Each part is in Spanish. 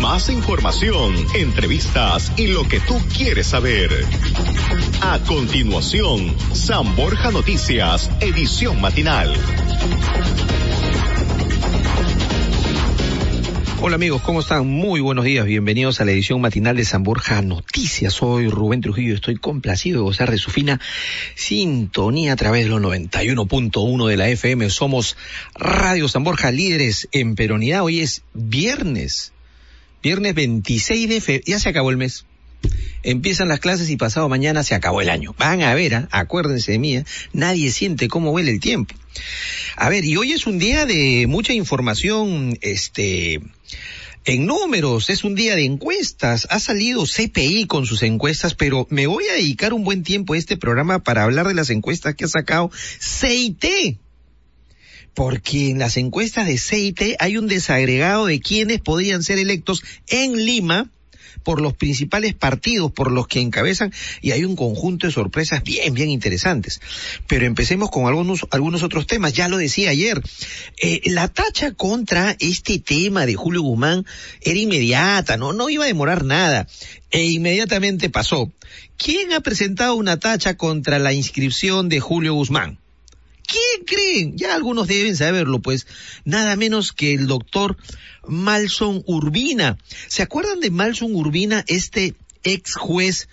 Más información, entrevistas y lo que tú quieres saber. A continuación, San Borja Noticias, edición matinal. Hola amigos, ¿cómo están? Muy buenos días, bienvenidos a la edición matinal de San Borja Noticias. Soy Rubén Trujillo, estoy complacido de gozar de su fina sintonía a través de los 91.1 de la FM. Somos Radio San Borja, líderes en peronidad. Hoy es viernes, viernes 26 de febrero, ya se acabó el mes. Empiezan las clases y pasado mañana se acabó el año. Van a ver, ¿eh? acuérdense de mí, ¿eh? nadie siente cómo huele el tiempo. A ver, y hoy es un día de mucha información, este, en números, es un día de encuestas. Ha salido CPI con sus encuestas, pero me voy a dedicar un buen tiempo a este programa para hablar de las encuestas que ha sacado CIT. Porque en las encuestas de CIT hay un desagregado de quienes podrían ser electos en Lima por los principales partidos por los que encabezan y hay un conjunto de sorpresas bien, bien interesantes. Pero empecemos con algunos, algunos otros temas. Ya lo decía ayer, eh, la tacha contra este tema de Julio Guzmán era inmediata, no, no iba a demorar nada. E inmediatamente pasó. ¿Quién ha presentado una tacha contra la inscripción de Julio Guzmán? ¿Quién creen? Ya algunos deben saberlo, pues nada menos que el doctor Malson Urbina. ¿Se acuerdan de Malson Urbina, este ex juez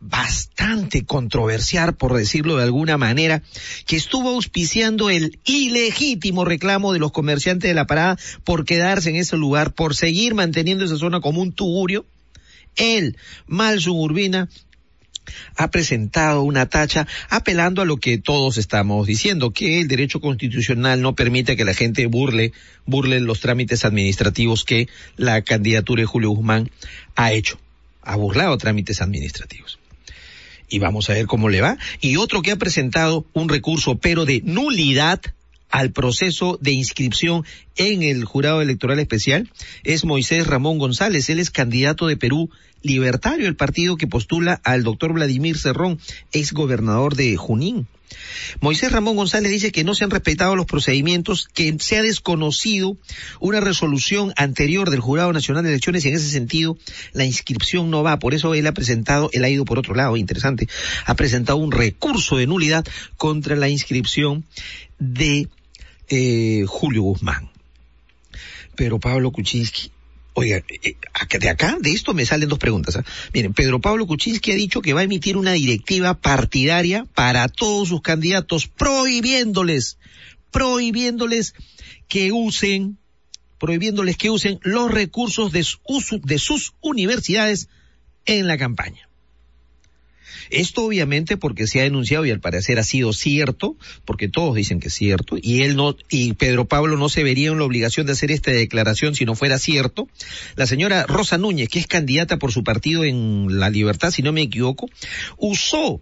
bastante controversial, por decirlo de alguna manera, que estuvo auspiciando el ilegítimo reclamo de los comerciantes de la parada por quedarse en ese lugar, por seguir manteniendo esa zona como un tugurio? Él, Malson Urbina, ha presentado una tacha apelando a lo que todos estamos diciendo, que el derecho constitucional no permite que la gente burle, burle los trámites administrativos que la candidatura de Julio Guzmán ha hecho. Ha burlado trámites administrativos. Y vamos a ver cómo le va. Y otro que ha presentado un recurso, pero de nulidad, al proceso de inscripción en el jurado electoral especial es Moisés Ramón González. Él es candidato de Perú Libertario, el partido que postula al doctor Vladimir Cerrón, ex gobernador de Junín. Moisés Ramón González dice que no se han respetado los procedimientos, que se ha desconocido una resolución anterior del Jurado Nacional de Elecciones y en ese sentido la inscripción no va. Por eso él ha presentado, él ha ido por otro lado, interesante, ha presentado un recurso de nulidad contra la inscripción de eh, Julio Guzmán. Pero Pablo Kuczynski, oiga, eh, de acá, de esto me salen dos preguntas. ¿ah? Miren, Pedro Pablo Kuczynski ha dicho que va a emitir una directiva partidaria para todos sus candidatos, prohibiéndoles, prohibiéndoles que usen, prohibiéndoles que usen los recursos de sus universidades en la campaña. Esto obviamente porque se ha denunciado y al parecer ha sido cierto, porque todos dicen que es cierto, y él no, y Pedro Pablo no se vería en la obligación de hacer esta declaración si no fuera cierto. La señora Rosa Núñez, que es candidata por su partido en La Libertad, si no me equivoco, usó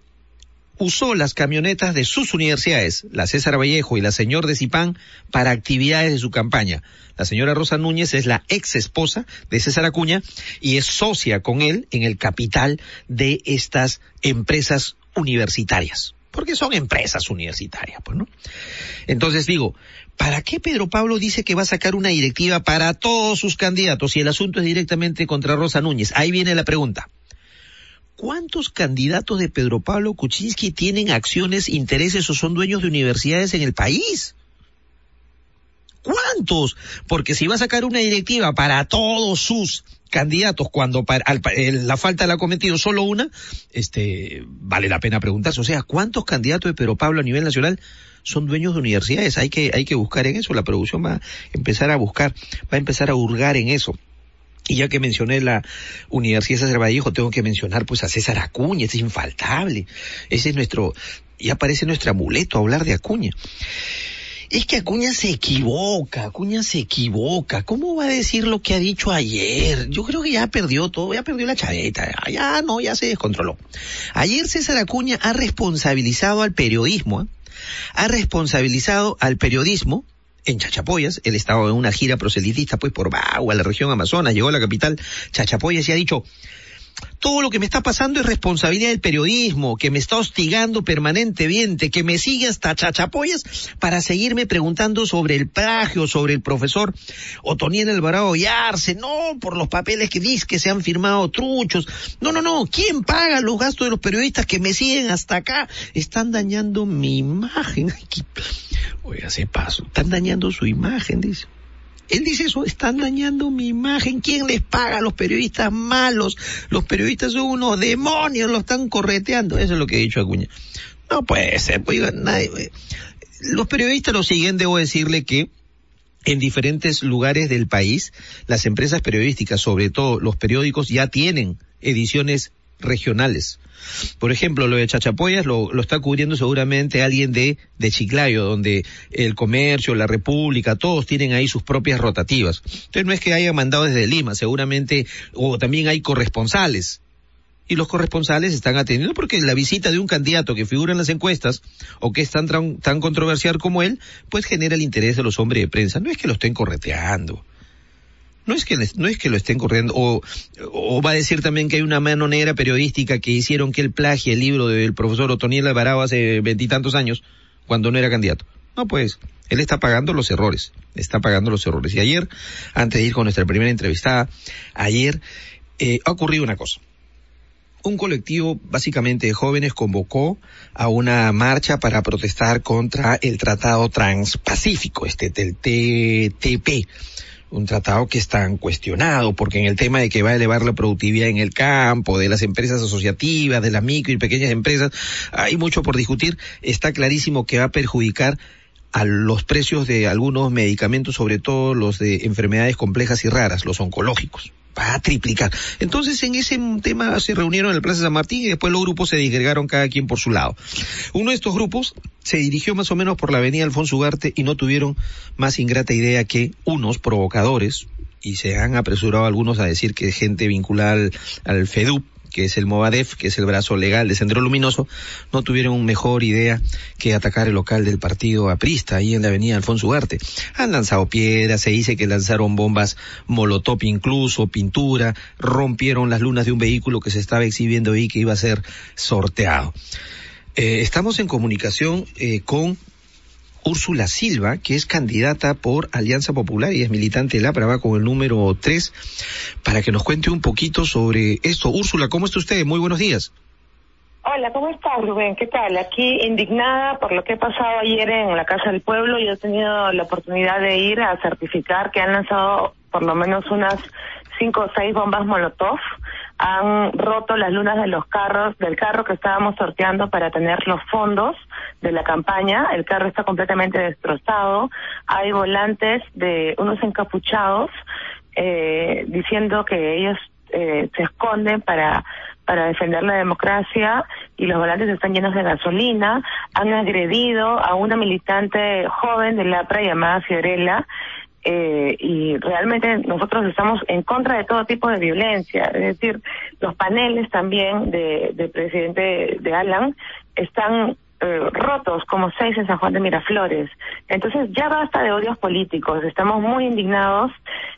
usó las camionetas de sus universidades, la César Vallejo y la señor de Zipán, para actividades de su campaña. La señora Rosa Núñez es la ex esposa de César Acuña y es socia con él en el capital de estas empresas universitarias. Porque son empresas universitarias, pues, ¿no? Entonces digo, ¿para qué Pedro Pablo dice que va a sacar una directiva para todos sus candidatos si el asunto es directamente contra Rosa Núñez? Ahí viene la pregunta. ¿Cuántos candidatos de Pedro Pablo Kuczynski tienen acciones, intereses o son dueños de universidades en el país? ¿Cuántos? Porque si va a sacar una directiva para todos sus candidatos cuando para, la falta la ha cometido solo una, este, vale la pena preguntarse. O sea, ¿cuántos candidatos de Pedro Pablo a nivel nacional son dueños de universidades? Hay que, hay que buscar en eso. La producción va a empezar a buscar, va a empezar a hurgar en eso. Y ya que mencioné la Universidad César Vallejo, tengo que mencionar pues a César Acuña, es infaltable. Ese es nuestro, ya parece nuestro amuleto hablar de Acuña. Es que Acuña se equivoca, Acuña se equivoca. ¿Cómo va a decir lo que ha dicho ayer? Yo creo que ya perdió todo, ya perdió la chaveta, ya no, ya se descontroló. Ayer César Acuña ha responsabilizado al periodismo, ¿eh? ha responsabilizado al periodismo en Chachapoyas, él estaba en una gira proselitista pues por Bagua, la región Amazonas, llegó a la capital Chachapoyas y ha dicho, todo lo que me está pasando es responsabilidad del periodismo, que me está hostigando permanentemente, que me sigue hasta chachapoyas para seguirme preguntando sobre el plagio, sobre el profesor Otoniel Alvarado Yarse, no por los papeles que dice que se han firmado truchos. No, no, no, ¿quién paga los gastos de los periodistas que me siguen hasta acá? Están dañando mi imagen. Oiga, se paso, están dañando su imagen, dice. Él dice eso, están dañando mi imagen. ¿Quién les paga los periodistas malos? Los periodistas son unos demonios, lo están correteando. Eso es lo que ha dicho Acuña. No puede ser, pues, nadie, eh, los periodistas lo siguen, debo decirle que en diferentes lugares del país, las empresas periodísticas, sobre todo los periódicos, ya tienen ediciones regionales. Por ejemplo, lo de Chachapoyas lo, está cubriendo seguramente alguien de, de Chiclayo, donde el comercio, la República, todos tienen ahí sus propias rotativas. Entonces no es que haya mandado desde Lima, seguramente, o también hay corresponsales. Y los corresponsales están atendiendo porque la visita de un candidato que figura en las encuestas o que es tan, tan controversial como él, pues genera el interés de los hombres de prensa. No es que lo estén correteando no es que no es que lo estén corriendo o, o va a decir también que hay una mano negra periodística que hicieron que él plagie el libro del profesor Otoniel Alvarado hace veintitantos años cuando no era candidato. No, pues, él está pagando los errores, está pagando los errores. Y ayer, antes de ir con nuestra primera entrevistada, ayer eh, ha ocurrido una cosa. Un colectivo básicamente de jóvenes convocó a una marcha para protestar contra el Tratado Transpacífico, este del TTP un tratado que es tan cuestionado, porque en el tema de que va a elevar la productividad en el campo, de las empresas asociativas, de las micro y pequeñas empresas, hay mucho por discutir. Está clarísimo que va a perjudicar a los precios de algunos medicamentos, sobre todo los de enfermedades complejas y raras, los oncológicos va a triplicar. Entonces en ese tema se reunieron en el Plaza San Martín y después los grupos se disgregaron cada quien por su lado. Uno de estos grupos se dirigió más o menos por la avenida Alfonso Ugarte y no tuvieron más ingrata idea que unos provocadores, y se han apresurado algunos a decir que gente vinculada al, al FEDUP, que es el Movadef, que es el brazo legal de Centro Luminoso, no tuvieron mejor idea que atacar el local del partido aprista, ahí en la avenida Alfonso Ugarte. Han lanzado piedras, se dice que lanzaron bombas molotov incluso, pintura, rompieron las lunas de un vehículo que se estaba exhibiendo ahí que iba a ser sorteado. Eh, estamos en comunicación eh, con Úrsula Silva, que es candidata por Alianza Popular y es militante de la Prava con el número 3, para que nos cuente un poquito sobre esto. Úrsula, ¿cómo está usted? Muy buenos días. Hola, ¿cómo estás, Rubén? ¿Qué tal? Aquí indignada por lo que ha pasado ayer en la Casa del Pueblo. Yo he tenido la oportunidad de ir a certificar que han lanzado por lo menos unas cinco o seis bombas Molotov han roto las lunas de los carros, del carro que estábamos sorteando para tener los fondos de la campaña. El carro está completamente destrozado. Hay volantes de unos encapuchados eh, diciendo que ellos eh, se esconden para para defender la democracia y los volantes están llenos de gasolina. Han agredido a una militante joven de la APRA llamada Fiorella eh, y realmente nosotros estamos en contra de todo tipo de violencia. Es decir, los paneles también de, del presidente de Alan están eh, rotos como seis en San Juan de Miraflores. Entonces ya basta de odios políticos, estamos muy indignados,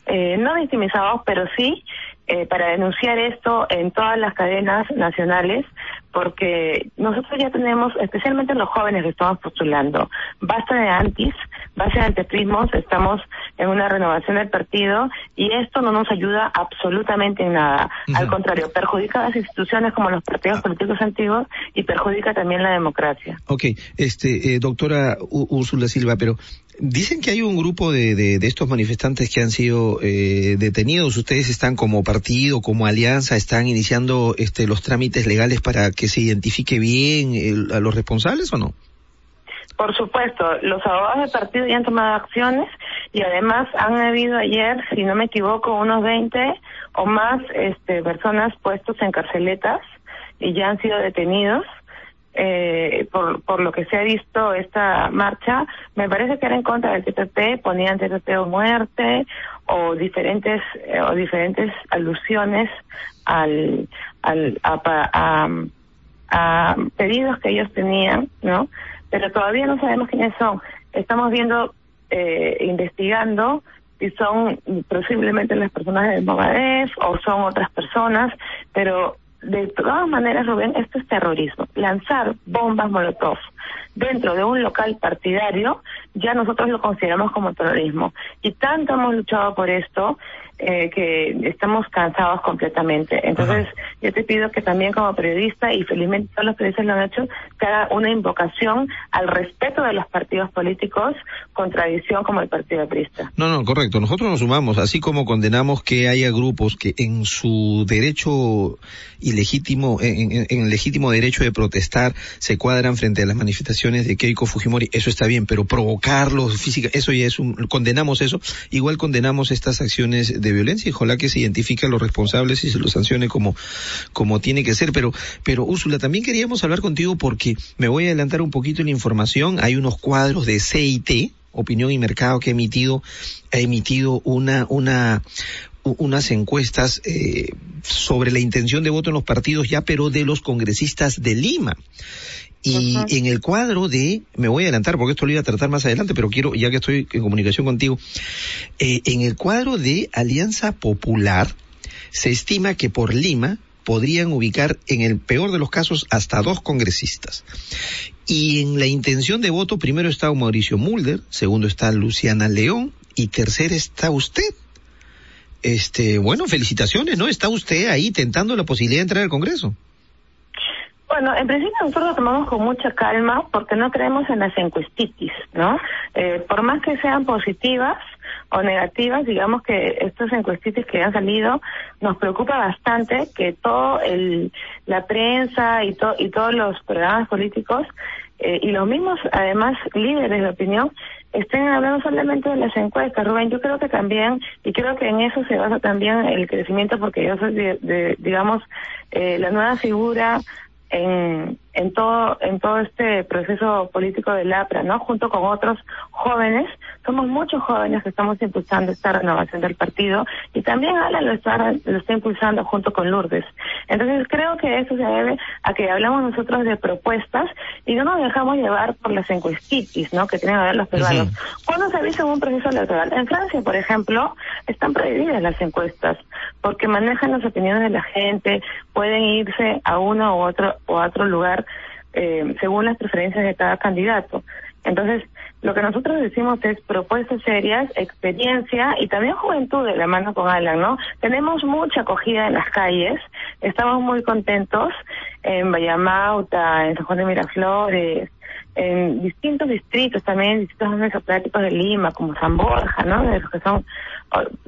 eh, no victimizados, pero sí eh, para denunciar esto en todas las cadenas nacionales, porque nosotros ya tenemos, especialmente los jóvenes que estamos postulando, basta de antis, basta de anteprismos, estamos en una renovación del partido y esto no nos ayuda absolutamente en nada. Al contrario, perjudica a las instituciones como los partidos ah. políticos antiguos y perjudica también la democracia. Ok, este, eh, doctora Úrsula Silva, pero Dicen que hay un grupo de, de, de estos manifestantes que han sido eh, detenidos. Ustedes están como partido, como alianza, están iniciando este, los trámites legales para que se identifique bien a los responsables o no? Por supuesto, los abogados del partido ya han tomado acciones y además han habido ayer, si no me equivoco, unos 20 o más este, personas puestos en carceletas y ya han sido detenidos eh, por, por lo que se ha visto esta marcha, me parece que era en contra del TPP, ponían TPP o muerte o diferentes eh, o diferentes alusiones al, al a, a, pedidos que ellos tenían, ¿no? Pero todavía no sabemos quiénes son. Estamos viendo, eh, investigando si son posiblemente las personas del Mogadef o son otras personas, pero de todas maneras, Rubén, esto es terrorismo. Lanzar bombas Molotov dentro de un local partidario, ya nosotros lo consideramos como terrorismo. Y tanto hemos luchado por esto eh, que estamos cansados completamente. Entonces, yo te pido que también como periodista, y felizmente todos los periodistas lo han hecho, que haga una invocación al respeto de los partidos políticos con tradición como el Partido Aprista. No, no, correcto. Nosotros nos sumamos, así como condenamos que haya grupos que en su derecho ilegítimo, en, en, en el legítimo derecho de protestar, se cuadran frente a las manifestaciones de Keiko Fujimori, eso está bien, pero provocarlos física, eso ya es un, condenamos eso, igual condenamos estas acciones de violencia y ojalá que se identifique a los responsables y se los sancione como, como tiene que ser. Pero, pero Úrsula, también queríamos hablar contigo porque me voy a adelantar un poquito en la información. Hay unos cuadros de CIT, Opinión y Mercado, que ha emitido, ha emitido una, una, unas encuestas eh, sobre la intención de voto en los partidos ya, pero de los congresistas de Lima. Y en el cuadro de, me voy a adelantar porque esto lo iba a tratar más adelante, pero quiero, ya que estoy en comunicación contigo, eh, en el cuadro de Alianza Popular se estima que por Lima podrían ubicar en el peor de los casos hasta dos congresistas. Y en la intención de voto primero está Mauricio Mulder, segundo está Luciana León y tercero está usted. Este, bueno, felicitaciones, ¿no? Está usted ahí tentando la posibilidad de entrar al Congreso. Bueno, en principio nosotros lo tomamos con mucha calma porque no creemos en las encuestitis, ¿no? Eh, por más que sean positivas o negativas, digamos que estos encuestitis que han salido nos preocupa bastante que todo el la prensa y to, y todos los programas políticos eh, y los mismos además líderes de opinión estén hablando solamente de las encuestas, Rubén. Yo creo que también, y creo que en eso se basa también el crecimiento, porque yo soy, de, de digamos, eh, la nueva figura en, en todo en todo este proceso político del APRA, ¿no? Junto con otros jóvenes, somos muchos jóvenes que estamos impulsando esta renovación del partido y también Alan lo está lo está impulsando junto con Lourdes. Entonces creo que eso se debe a que hablamos nosotros de propuestas y no nos dejamos llevar por las encuestitis, ¿no? Que tienen que ver los peruanos. ¿Cuándo se avisa un proceso electoral? En Francia, por ejemplo, están prohibidas las encuestas porque manejan las opiniones de la gente, pueden irse a uno u otro o a otro lugar eh, según las preferencias de cada candidato. Entonces, lo que nosotros decimos es propuestas serias, experiencia y también juventud de la mano con Alan, ¿no? Tenemos mucha acogida en las calles, estamos muy contentos en Vallamauta, en San Juan de Miraflores, en distintos distritos también, distintos mesopláticos de Lima, como San Borja, ¿no? De los que son,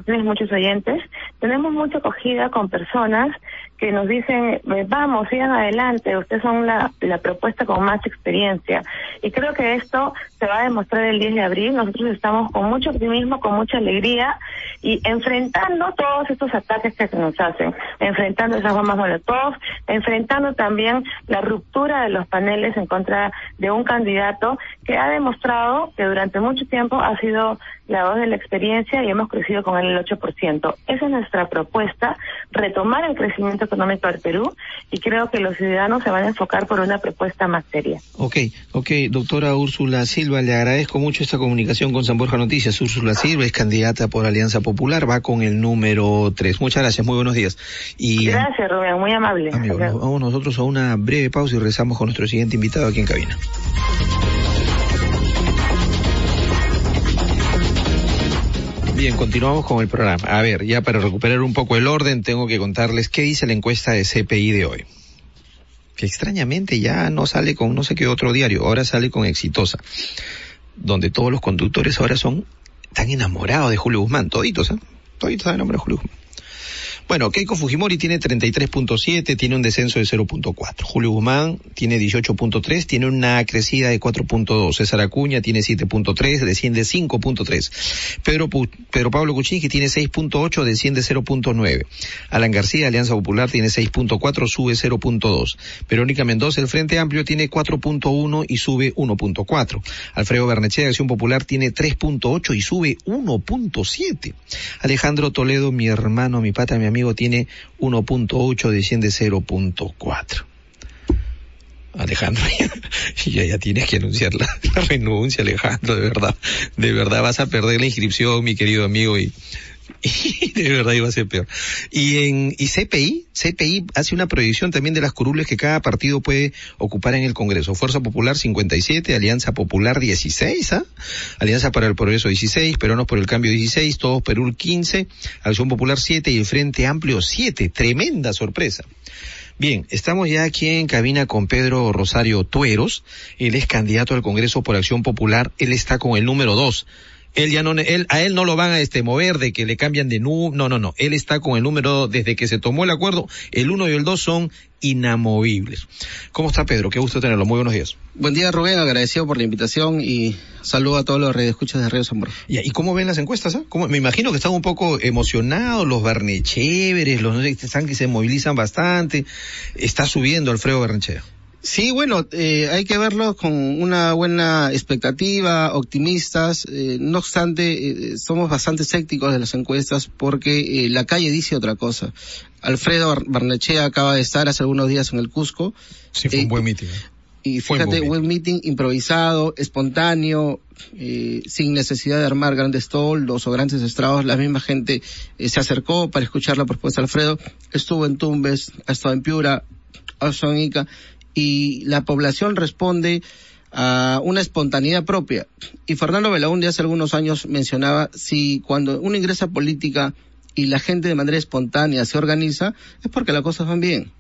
tienes muchos oyentes. Tenemos mucha acogida con personas que nos dicen, vamos, sigan adelante, ustedes son la, la propuesta con más experiencia. Y creo que esto se va a demostrar el 10 de abril. Nosotros estamos con mucho optimismo, con mucha alegría y enfrentando todos estos ataques que se nos hacen, enfrentando esas bombas molotov, enfrentando también la ruptura de los paneles en contra de un candidato que ha demostrado que durante mucho tiempo ha sido la voz de la experiencia y hemos crecido con el 8%. Esa es nuestra propuesta, retomar el crecimiento económico del Perú y creo que los ciudadanos se van a enfocar por una propuesta más seria. Ok, ok, doctora Úrsula Silva, le agradezco mucho esta comunicación con San Borja Noticias. Úrsula Silva es candidata por Alianza Popular, va con el número 3. Muchas gracias, muy buenos días. Y, gracias, Rubén, muy amable. Vamos nosotros a una breve pausa y rezamos con nuestro siguiente invitado aquí en cabina. Bien, continuamos con el programa. A ver, ya para recuperar un poco el orden, tengo que contarles qué dice la encuesta de CPI de hoy. Que extrañamente ya no sale con no sé qué otro diario, ahora sale con Exitosa, donde todos los conductores ahora son tan enamorados de Julio Guzmán, toditos, ¿eh? Toditos están enamorados de Julio Guzmán. Bueno, Keiko Fujimori tiene 33.7, tiene un descenso de 0.4. Julio Guzmán tiene 18.3, tiene una crecida de 4.2. César Acuña tiene 7.3, desciende 5.3. Pedro, Pedro Pablo Kuczynski tiene 6.8, desciende 0.9. Alan García, Alianza Popular, tiene 6.4, sube 0.2. Verónica Mendoza, el Frente Amplio, tiene 4.1 y sube 1.4. Alfredo Bernechea, Acción Popular, tiene 3.8 y sube 1.7. Alejandro Toledo, mi hermano, mi pata, mi amigo, tiene 1.8, desciende 0.4. Alejandro, ya, ya tienes que anunciar la, la, renuncia, Alejandro, de verdad. De verdad vas a perder la inscripción, mi querido amigo, y, y de verdad iba a ser peor. Y en y CPI, CPI hace una proyección también de las curules que cada partido puede ocupar en el Congreso. Fuerza Popular 57, Alianza Popular 16, ¿ah? Alianza para el Progreso 16, Peronos por el Cambio 16, Todos Perú 15, Acción Popular 7 y el Frente Amplio 7. Tremenda sorpresa. Bien, estamos ya aquí en cabina con Pedro Rosario Tueros. Él es candidato al Congreso por Acción Popular. Él está con el número dos. Él ya no, él, a él no lo van a este mover de que le cambian de nu, no, no, no. Él está con el número desde que se tomó el acuerdo. El uno y el dos son inamovibles. ¿Cómo está Pedro? Qué gusto tenerlo. Muy buenos días. Buen día Rubén, agradecido por la invitación y saludo a todos los redescuchas de Radio Zamora. ¿Y cómo ven las encuestas? Eh? ¿Cómo? Me imagino que están un poco emocionados, los Barnechéveres, los están que se movilizan bastante. Está subiendo Alfredo Barnechea. Sí, bueno, eh, hay que verlo con una buena expectativa, optimistas. Eh, no obstante, eh, somos bastante escépticos de las encuestas porque la calle dice otra cosa. Alfredo Barnechea acaba de estar hace algunos días en el Cusco. Sí, fue un buen meeting. Y fíjate, un buen meeting improvisado, espontáneo, sin necesidad de armar grandes toldos o grandes estrados. La misma gente se acercó para escuchar la propuesta de Alfredo. Estuvo en Tumbes, ha estado en Piura, ha estado en Ica y la población responde a una espontaneidad propia. Y Fernando Belaúnde hace algunos años mencionaba si cuando uno ingresa política y la gente de manera espontánea se organiza, es porque las cosas van bien.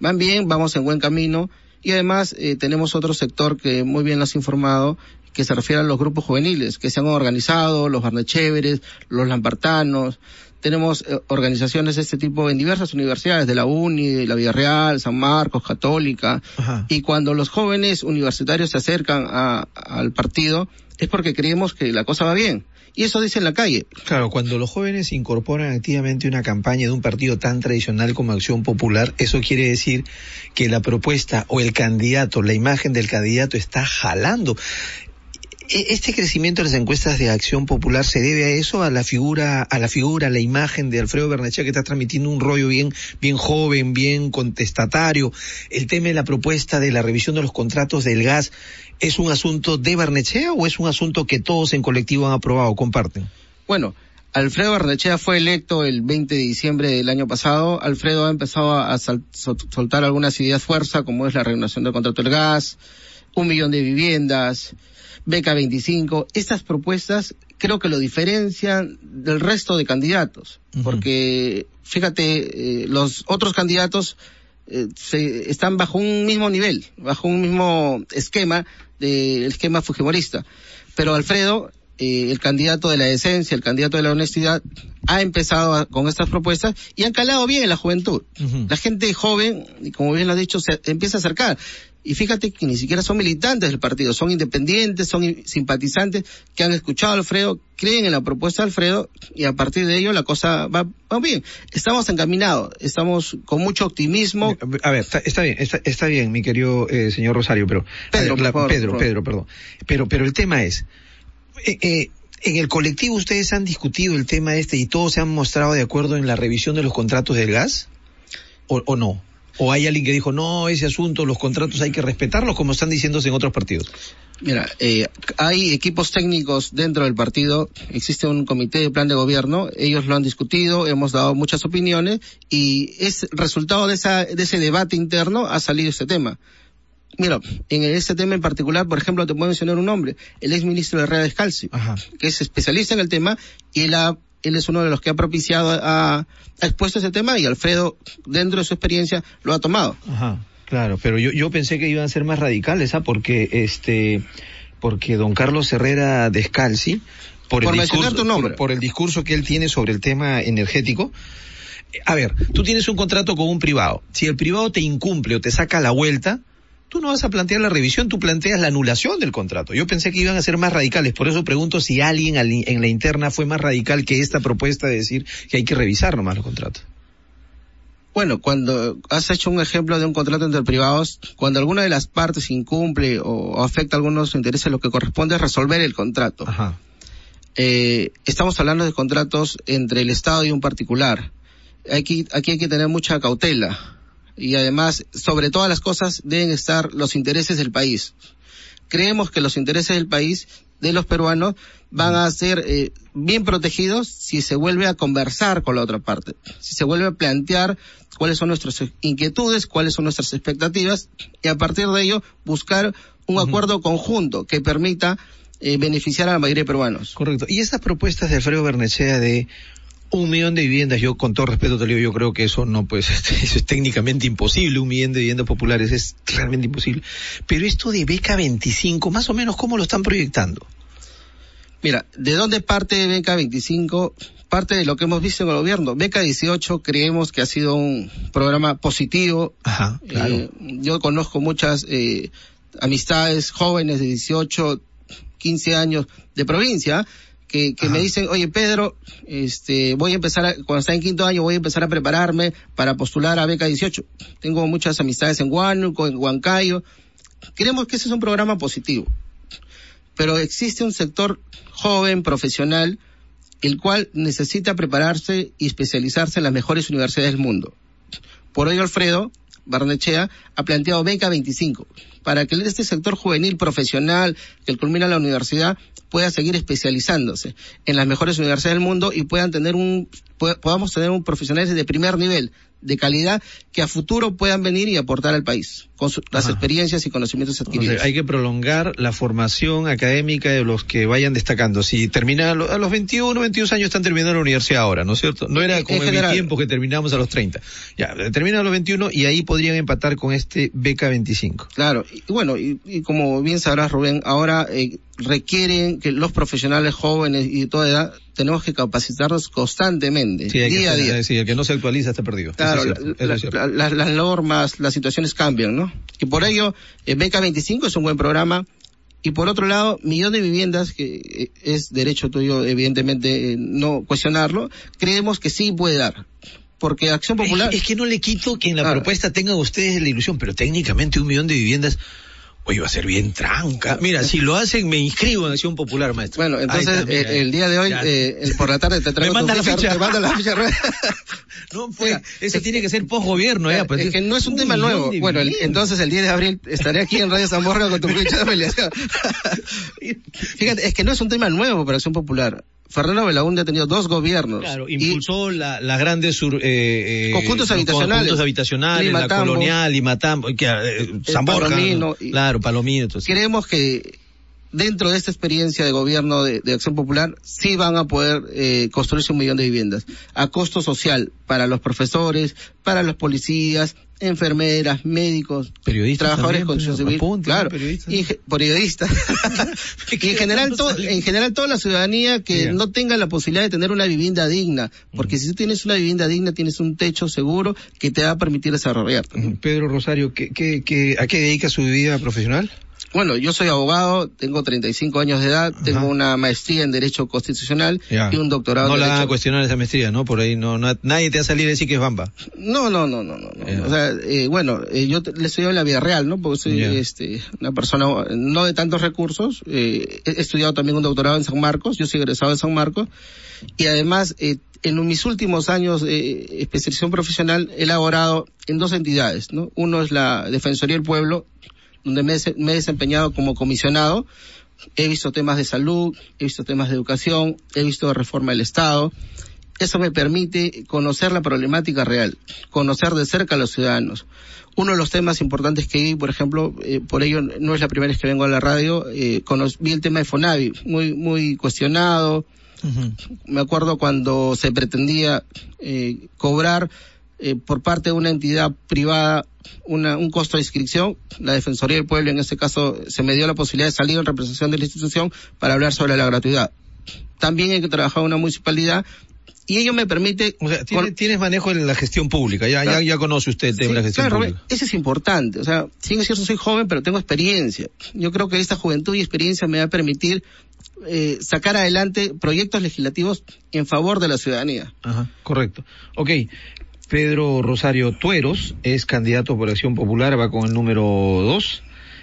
Van bien, vamos en buen camino y además eh, tenemos otro sector que muy bien lo has informado, que se refiere a los grupos juveniles, que se han organizado, los barnechéveres, los lampartanos, tenemos eh, organizaciones de este tipo en diversas universidades, de la UNI, la Villarreal, San Marcos, Católica, Ajá. y cuando los jóvenes universitarios se acercan a, al partido es porque creemos que la cosa va bien. Y eso dice en la calle. Claro, cuando los jóvenes incorporan activamente una campaña de un partido tan tradicional como Acción Popular, eso quiere decir que la propuesta o el candidato, la imagen del candidato está jalando. ¿Este crecimiento de las encuestas de Acción Popular se debe a eso, a la figura, a la figura, a la imagen de Alfredo Bernachea que está transmitiendo un rollo bien, bien joven, bien contestatario? El tema de la propuesta de la revisión de los contratos del gas, ¿es un asunto de Barnechea o es un asunto que todos en colectivo han aprobado, comparten? Bueno, Alfredo Barnechea fue electo el 20 de diciembre del año pasado. Alfredo ha empezado a, sol, soltar algunas ideas fuerza, como es la renovación del contrato del gas, un millón de viviendas, Beca 25, estas propuestas creo que lo diferencian del resto de candidatos, uh -huh. porque fíjate, eh, los otros candidatos eh, se, están bajo un mismo nivel, bajo un mismo esquema del esquema fujimorista. Pero Alfredo, eh, el candidato de la decencia, el candidato de la honestidad, ha empezado a, con estas propuestas y han calado bien en la juventud. Uh -huh. La gente joven, como bien lo has dicho, se empieza a acercar. Y fíjate que ni siquiera son militantes del partido, son independientes, son simpatizantes que han escuchado a Alfredo, creen en la propuesta de Alfredo y a partir de ello la cosa va, va bien. Estamos encaminados, estamos con mucho optimismo. A ver, está, está bien, está, está, bien, mi querido eh, señor Rosario, pero Pedro, ver, la, favor, Pedro, Pedro, perdón. Pero, pero el tema es, eh, eh, en el colectivo ustedes han discutido el tema este y todos se han mostrado de acuerdo en la revisión de los contratos del gas, o, o no? ¿O hay alguien que dijo, no, ese asunto, los contratos hay que respetarlos, como están diciéndose en otros partidos? Mira, eh, hay equipos técnicos dentro del partido, existe un comité de plan de gobierno, ellos lo han discutido, hemos dado muchas opiniones y es resultado de, esa, de ese debate interno ha salido este tema. Mira, en ese tema en particular, por ejemplo, te puedo mencionar un nombre, el ex ministro Herrera Descalzi, Ajá. que es especialista en el tema y él ha él es uno de los que ha propiciado, ha, ha, expuesto ese tema y Alfredo, dentro de su experiencia, lo ha tomado. Ajá, claro, pero yo, yo pensé que iban a ser más radicales, ¿ah? Porque este, porque don Carlos Herrera Descalzi, por, por el discurso, por, por, el discurso que él tiene sobre el tema energético, a ver, tú tienes un contrato con un privado. Si el privado te incumple o te saca la vuelta, tú no vas a plantear la revisión, tú planteas la anulación del contrato. Yo pensé que iban a ser más radicales, por eso pregunto si alguien en la interna fue más radical que esta propuesta de decir que hay que revisar nomás los contratos. Bueno, cuando has hecho un ejemplo de un contrato entre privados, cuando alguna de las partes incumple o, afecta a algunos intereses, lo que corresponde es resolver el contrato. Ajá. Eh, estamos hablando de contratos entre el Estado y un particular. Aquí, aquí hay que tener mucha cautela. Y además, sobre todas las cosas, deben estar los intereses del país. Creemos que los intereses del país, de los peruanos, van a ser eh, bien protegidos si se vuelve a conversar con la otra parte, si se vuelve a plantear cuáles son nuestras inquietudes, cuáles son nuestras expectativas y a partir de ello buscar un acuerdo conjunto que permita eh, beneficiar a la mayoría de peruanos. Correcto. Y esas propuestas de Alfredo Bernechea de un millón de viviendas, yo con todo respeto te digo, yo creo que eso no, pues, eso es técnicamente imposible, un millón de viviendas populares es realmente imposible. Pero esto de beca 25, más o menos, ¿cómo lo están proyectando? Mira, ¿de dónde parte Beca 25? Parte de lo que hemos visto en el gobierno. Beca 18 creemos que ha sido un programa positivo. Ajá, claro. Eh, yo conozco muchas eh, amistades jóvenes de 18, 15 años de provincia que, que me dicen, oye Pedro, este, voy a empezar, a, cuando está en quinto año, voy a empezar a prepararme para postular a Beca 18. Tengo muchas amistades en Huánuco, en Huancayo. Creemos que ese es un programa positivo pero existe un sector joven, profesional, el cual necesita prepararse y especializarse en las mejores universidades del mundo. Por ello, Alfredo Barnechea ha planteado Beca 25, para que este sector juvenil profesional que culmina la universidad pueda seguir especializándose en las mejores universidades del mundo y puedan tener un, podamos tener un profesionales de primer nivel, de calidad que a futuro puedan venir y aportar al país con las experiencias y conocimientos adquiridos. hay que prolongar la formación académica de los que vayan destacando. Si termina a los 21, 22 años están terminando la universidad ahora, ¿no es cierto? No era como en, mi tiempo que terminamos a los 30. Ya, terminan a los 21 y ahí podrían empatar con este beca 25. Claro, y bueno, y, como bien sabrás Rubén, ahora eh, requieren que los profesionales jóvenes y de toda edad tenemos que capacitarnos constantemente, día a día. Sí, el que no se actualiza está perdido. Claro, las normas, las situaciones cambian, ¿no? Y por ello, eh, Beca 25 es un buen programa. Y por otro lado, millón de viviendas, que eh, es derecho tuyo, evidentemente, eh, no cuestionarlo, creemos que sí puede dar porque Acción Popular... Es, que no le quito que en la propuesta tengan ustedes la ilusión, pero técnicamente un millón de viviendas Oye, va a ser bien tranca. Mira, si lo hacen, me inscribo en Acción Popular, maestro. Bueno, entonces, eh, el día de hoy, eh, por la tarde te traigo me manda la ficha. Me manda la ficha. no, pues, eso tiene que ser post-gobierno, ya. Pues, es que no es un, tema nuevo. Bueno, entonces el 10 de abril estaré aquí en Radio Zamorra con tu ficha de afiliación. Fíjate, es que no es un tema nuevo para Acción Popular. Fernando Belaúnde ha tenido dos gobiernos. Claro, impulsó las la grandes sur, eh, eh, conjuntos habitacionales. Conjuntos habitacionales, la colonial, y que, eh, San Palomino, claro, Palomino. Entonces. Creemos que dentro de esta experiencia de gobierno de, Acción Popular sí van a poder eh, construirse un millón de viviendas a costo social para los profesores, para los policías, enfermeras, médicos, periodistas trabajadores con pues, civil, claro, periodistas, y, periodistas. y en general, en general toda la ciudadanía que no tenga la posibilidad de tener una vivienda digna, porque si tú tienes una vivienda digna tienes un techo seguro que te va a permitir desarrollarte. Pedro Rosario, ¿qué, qué, qué, ¿a qué dedica su vida profesional? Bueno, yo soy abogado, tengo 35 años de edad, tengo una maestría en Derecho Constitucional y un doctorado no en Derecho... No la a cuestionar esa maestría, ¿no? Por ahí no, nadie te va a salir a decir que es bamba. No, no, no, no, no. O sea, eh, bueno, eh, yo le estoy en la vida real, ¿no? Porque soy este, una persona no de tantos recursos. Eh, he estudiado también un doctorado en San Marcos, yo soy egresado en San Marcos. Y además, eh, en mis últimos años de especialización profesional he elaborado en dos entidades, ¿no? Uno es la Defensoría del Pueblo, donde me, he desempeñado como comisionado. He visto temas de salud, he visto temas de educación, he visto reforma del Estado. Eso me permite conocer la problemática real, conocer de cerca a los ciudadanos. Uno de los temas importantes que vi, por ejemplo, eh, por ello no es la primera vez que vengo a la radio, eh, vi el tema de Fonavi, muy, muy cuestionado. Me acuerdo cuando se pretendía eh, cobrar eh, por parte de una entidad privada una, un costo de inscripción. La Defensoría del Pueblo, en este caso, se me dio la posibilidad de salir en representación de la institución para hablar sobre la gratuidad. También hay que trabajar en una municipalidad y ello me permite... O sea, tienes manejo en la gestión pública, ya, ya, ya conoce usted el tema de la gestión claro, pública. Eso es importante, o sea, sí es cierto, soy joven, pero tengo experiencia. Yo creo que esta juventud y experiencia me va a permitir eh, sacar adelante proyectos legislativos en favor de la ciudadanía. Ajá, correcto. Ok, Pedro Rosario Tueros es candidato por Acción Popular, va con el número dos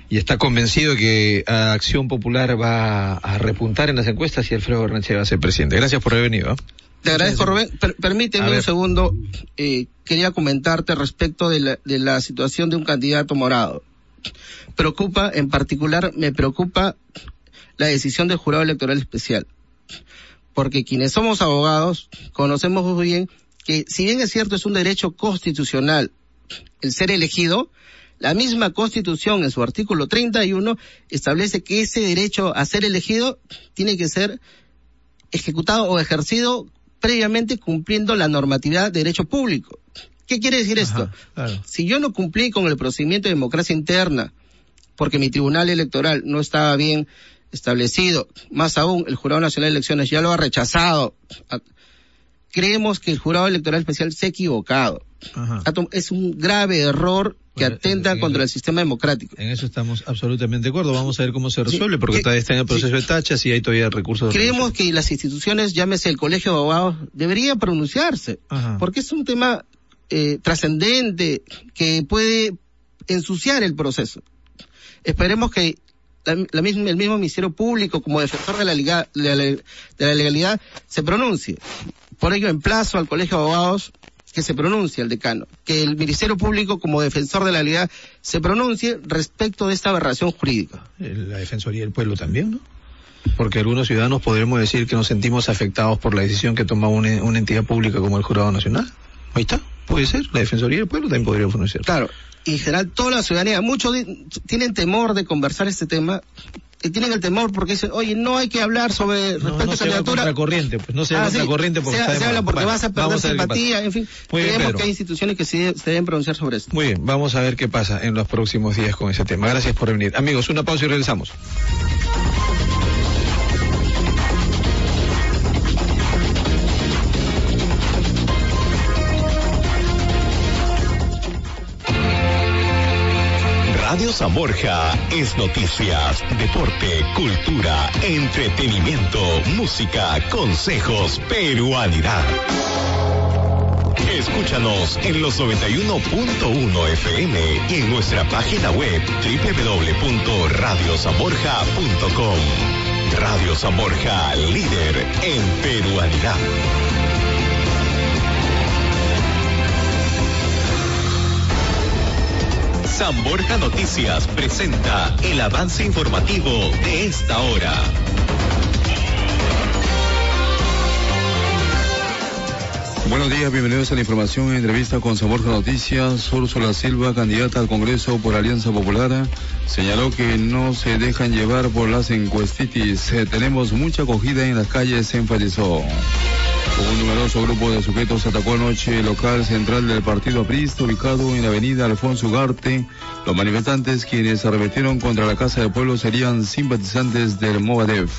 y está convencido de que Acción Popular va a repuntar en las encuestas y Alfredo Bernache va a ser presidente. Gracias por haber venido. ¿eh? Te agradezco, Rubén. permíteme un segundo. Eh, quería comentarte respecto de la, de la situación de un candidato morado. Preocupa, en particular, me preocupa la decisión del jurado electoral especial. Porque quienes somos abogados conocemos muy bien que, si bien es cierto, es un derecho constitucional el ser elegido, la misma Constitución en su artículo 31 establece que ese derecho a ser elegido tiene que ser ejecutado o ejercido previamente cumpliendo la normatividad de derecho público. ¿Qué quiere decir esto? Si yo no cumplí con el procedimiento de democracia interna, porque mi tribunal electoral no estaba bien establecido, más aún el Jurado Nacional de Elecciones ya lo ha rechazado, creemos que el Jurado Electoral Especial se ha equivocado. Es un grave error que atenta contra el sistema democrático. En eso estamos absolutamente de acuerdo. Vamos a ver cómo se resuelve, porque todavía está en el proceso de tachas y hay todavía recursos. Creemos que las instituciones, llámese el Colegio de Abogados, deberían pronunciarse, porque es un tema eh, trascendente que puede ensuciar el proceso. Esperemos que la, misma, el mismo Ministerio Público, como defensor de la, de la legalidad, se pronuncie. Por ello, emplazo al Colegio de Abogados que se pronuncie el decano, que el Ministerio Público como defensor de la legalidad se pronuncie respecto de esta aberración jurídica. La Defensoría del Pueblo también, ¿no? Porque algunos ciudadanos podremos decir que nos sentimos afectados por la decisión que toma una, entidad pública como el Jurado Nacional. Ahí está, puede ser. La Defensoría del Pueblo también podría pronunciar. Claro, y en general toda la ciudadanía, muchos tienen temor de conversar este tema tienen el temor porque dicen, oye, no hay que hablar sobre respecto no, a candidatura. No corriente, pues no se ah, corriente porque se, se habla porque vas a perder simpatía, en fin. creemos que hay instituciones que se, deben pronunciar sobre esto. Muy bien, vamos a ver qué pasa en los próximos días con ese tema. Gracias por venir. Amigos, una pausa y regresamos. Radio San Borja es noticias, deporte, cultura, entretenimiento, música, consejos, peruanidad. Escúchanos en los 91.1 FM y en nuestra página web www.radiosamborja.com. Radio San Borja, líder en peruanidad. San Borja Noticias presenta el avance informativo de esta hora. Buenos días, bienvenidos a la información en entrevista con San Borja Noticias. Úrsula Silva, candidata al Congreso por Alianza Popular, señaló que no se dejan llevar por las encuestitis. Eh, tenemos mucha acogida en las calles, enfatizó. Un numeroso grupo de sujetos atacó anoche el local central del partido aprista ubicado en la avenida Alfonso Ugarte. Los manifestantes quienes se arremetieron contra la Casa del Pueblo serían simpatizantes del Movadef.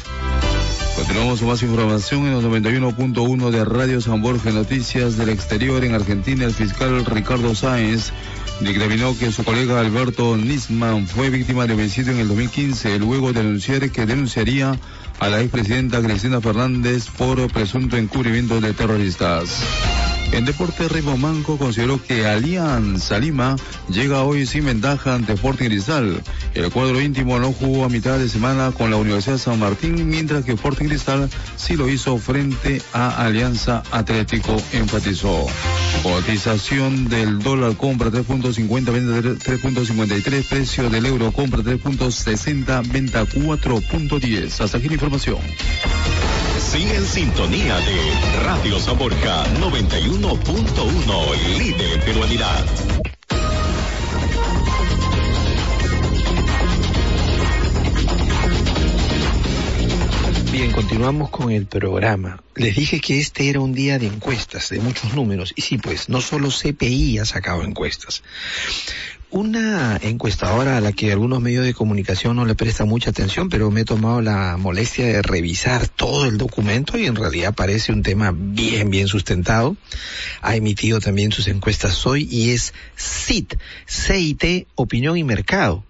Continuamos con más información en los 91.1 de Radio San Borja Noticias del Exterior en Argentina. El fiscal Ricardo Sáenz dictaminó que su colega Alberto Nisman fue víctima de homicidio en el 2015, luego de anunciar que denunciaría a la expresidenta Cristina Fernández por presunto encubrimiento de terroristas. En deporte, Remo Manco consideró que Alianza Lima llega hoy sin ventaja ante Sporting Cristal. El cuadro íntimo no jugó a mitad de semana con la Universidad San Martín, mientras que Sporting Cristal sí lo hizo frente a Alianza Atlético, enfatizó. Cotización del dólar compra 3.50, venta 3.53, precio del euro compra 3.60, venta 4.10. Hasta aquí la información. Sigue en sintonía de Radio Saborca 91.1, líder en peruanidad. Bien, continuamos con el programa. Les dije que este era un día de encuestas, de muchos números. Y sí, pues, no solo CPI ha sacado encuestas. Una encuestadora a la que algunos medios de comunicación no le prestan mucha atención, pero me he tomado la molestia de revisar todo el documento y en realidad parece un tema bien, bien sustentado. Ha emitido también sus encuestas hoy y es CIT, CIT, Opinión y Mercado.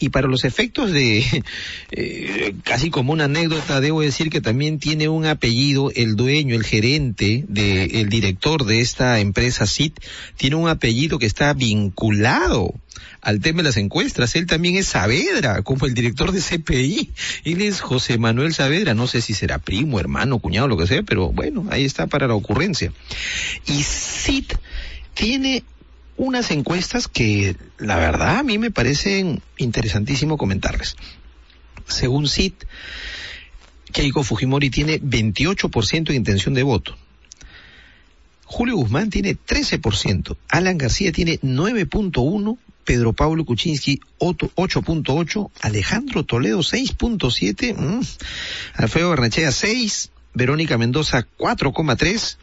Y para los efectos de, eh, casi como una anécdota, debo decir que también tiene un apellido, el dueño, el gerente, de, el director de esta empresa CIT, tiene un apellido que está vinculado al tema de las encuestas. Él también es Saavedra, como el director de CPI. Él es José Manuel Saavedra, no sé si será primo, hermano, cuñado, lo que sea, pero bueno, ahí está para la ocurrencia. Y CIT tiene unas encuestas que la verdad a mí me parecen interesantísimo comentarles. Según CIT, Keiko Fujimori tiene 28% de intención de voto. Julio Guzmán tiene 13%, Alan García tiene 9.1%, Pedro Pablo Kuczynski 8.8%, Alejandro Toledo 6.7%, mmm, Alfredo Barnechea 6%, Verónica Mendoza 4,3%,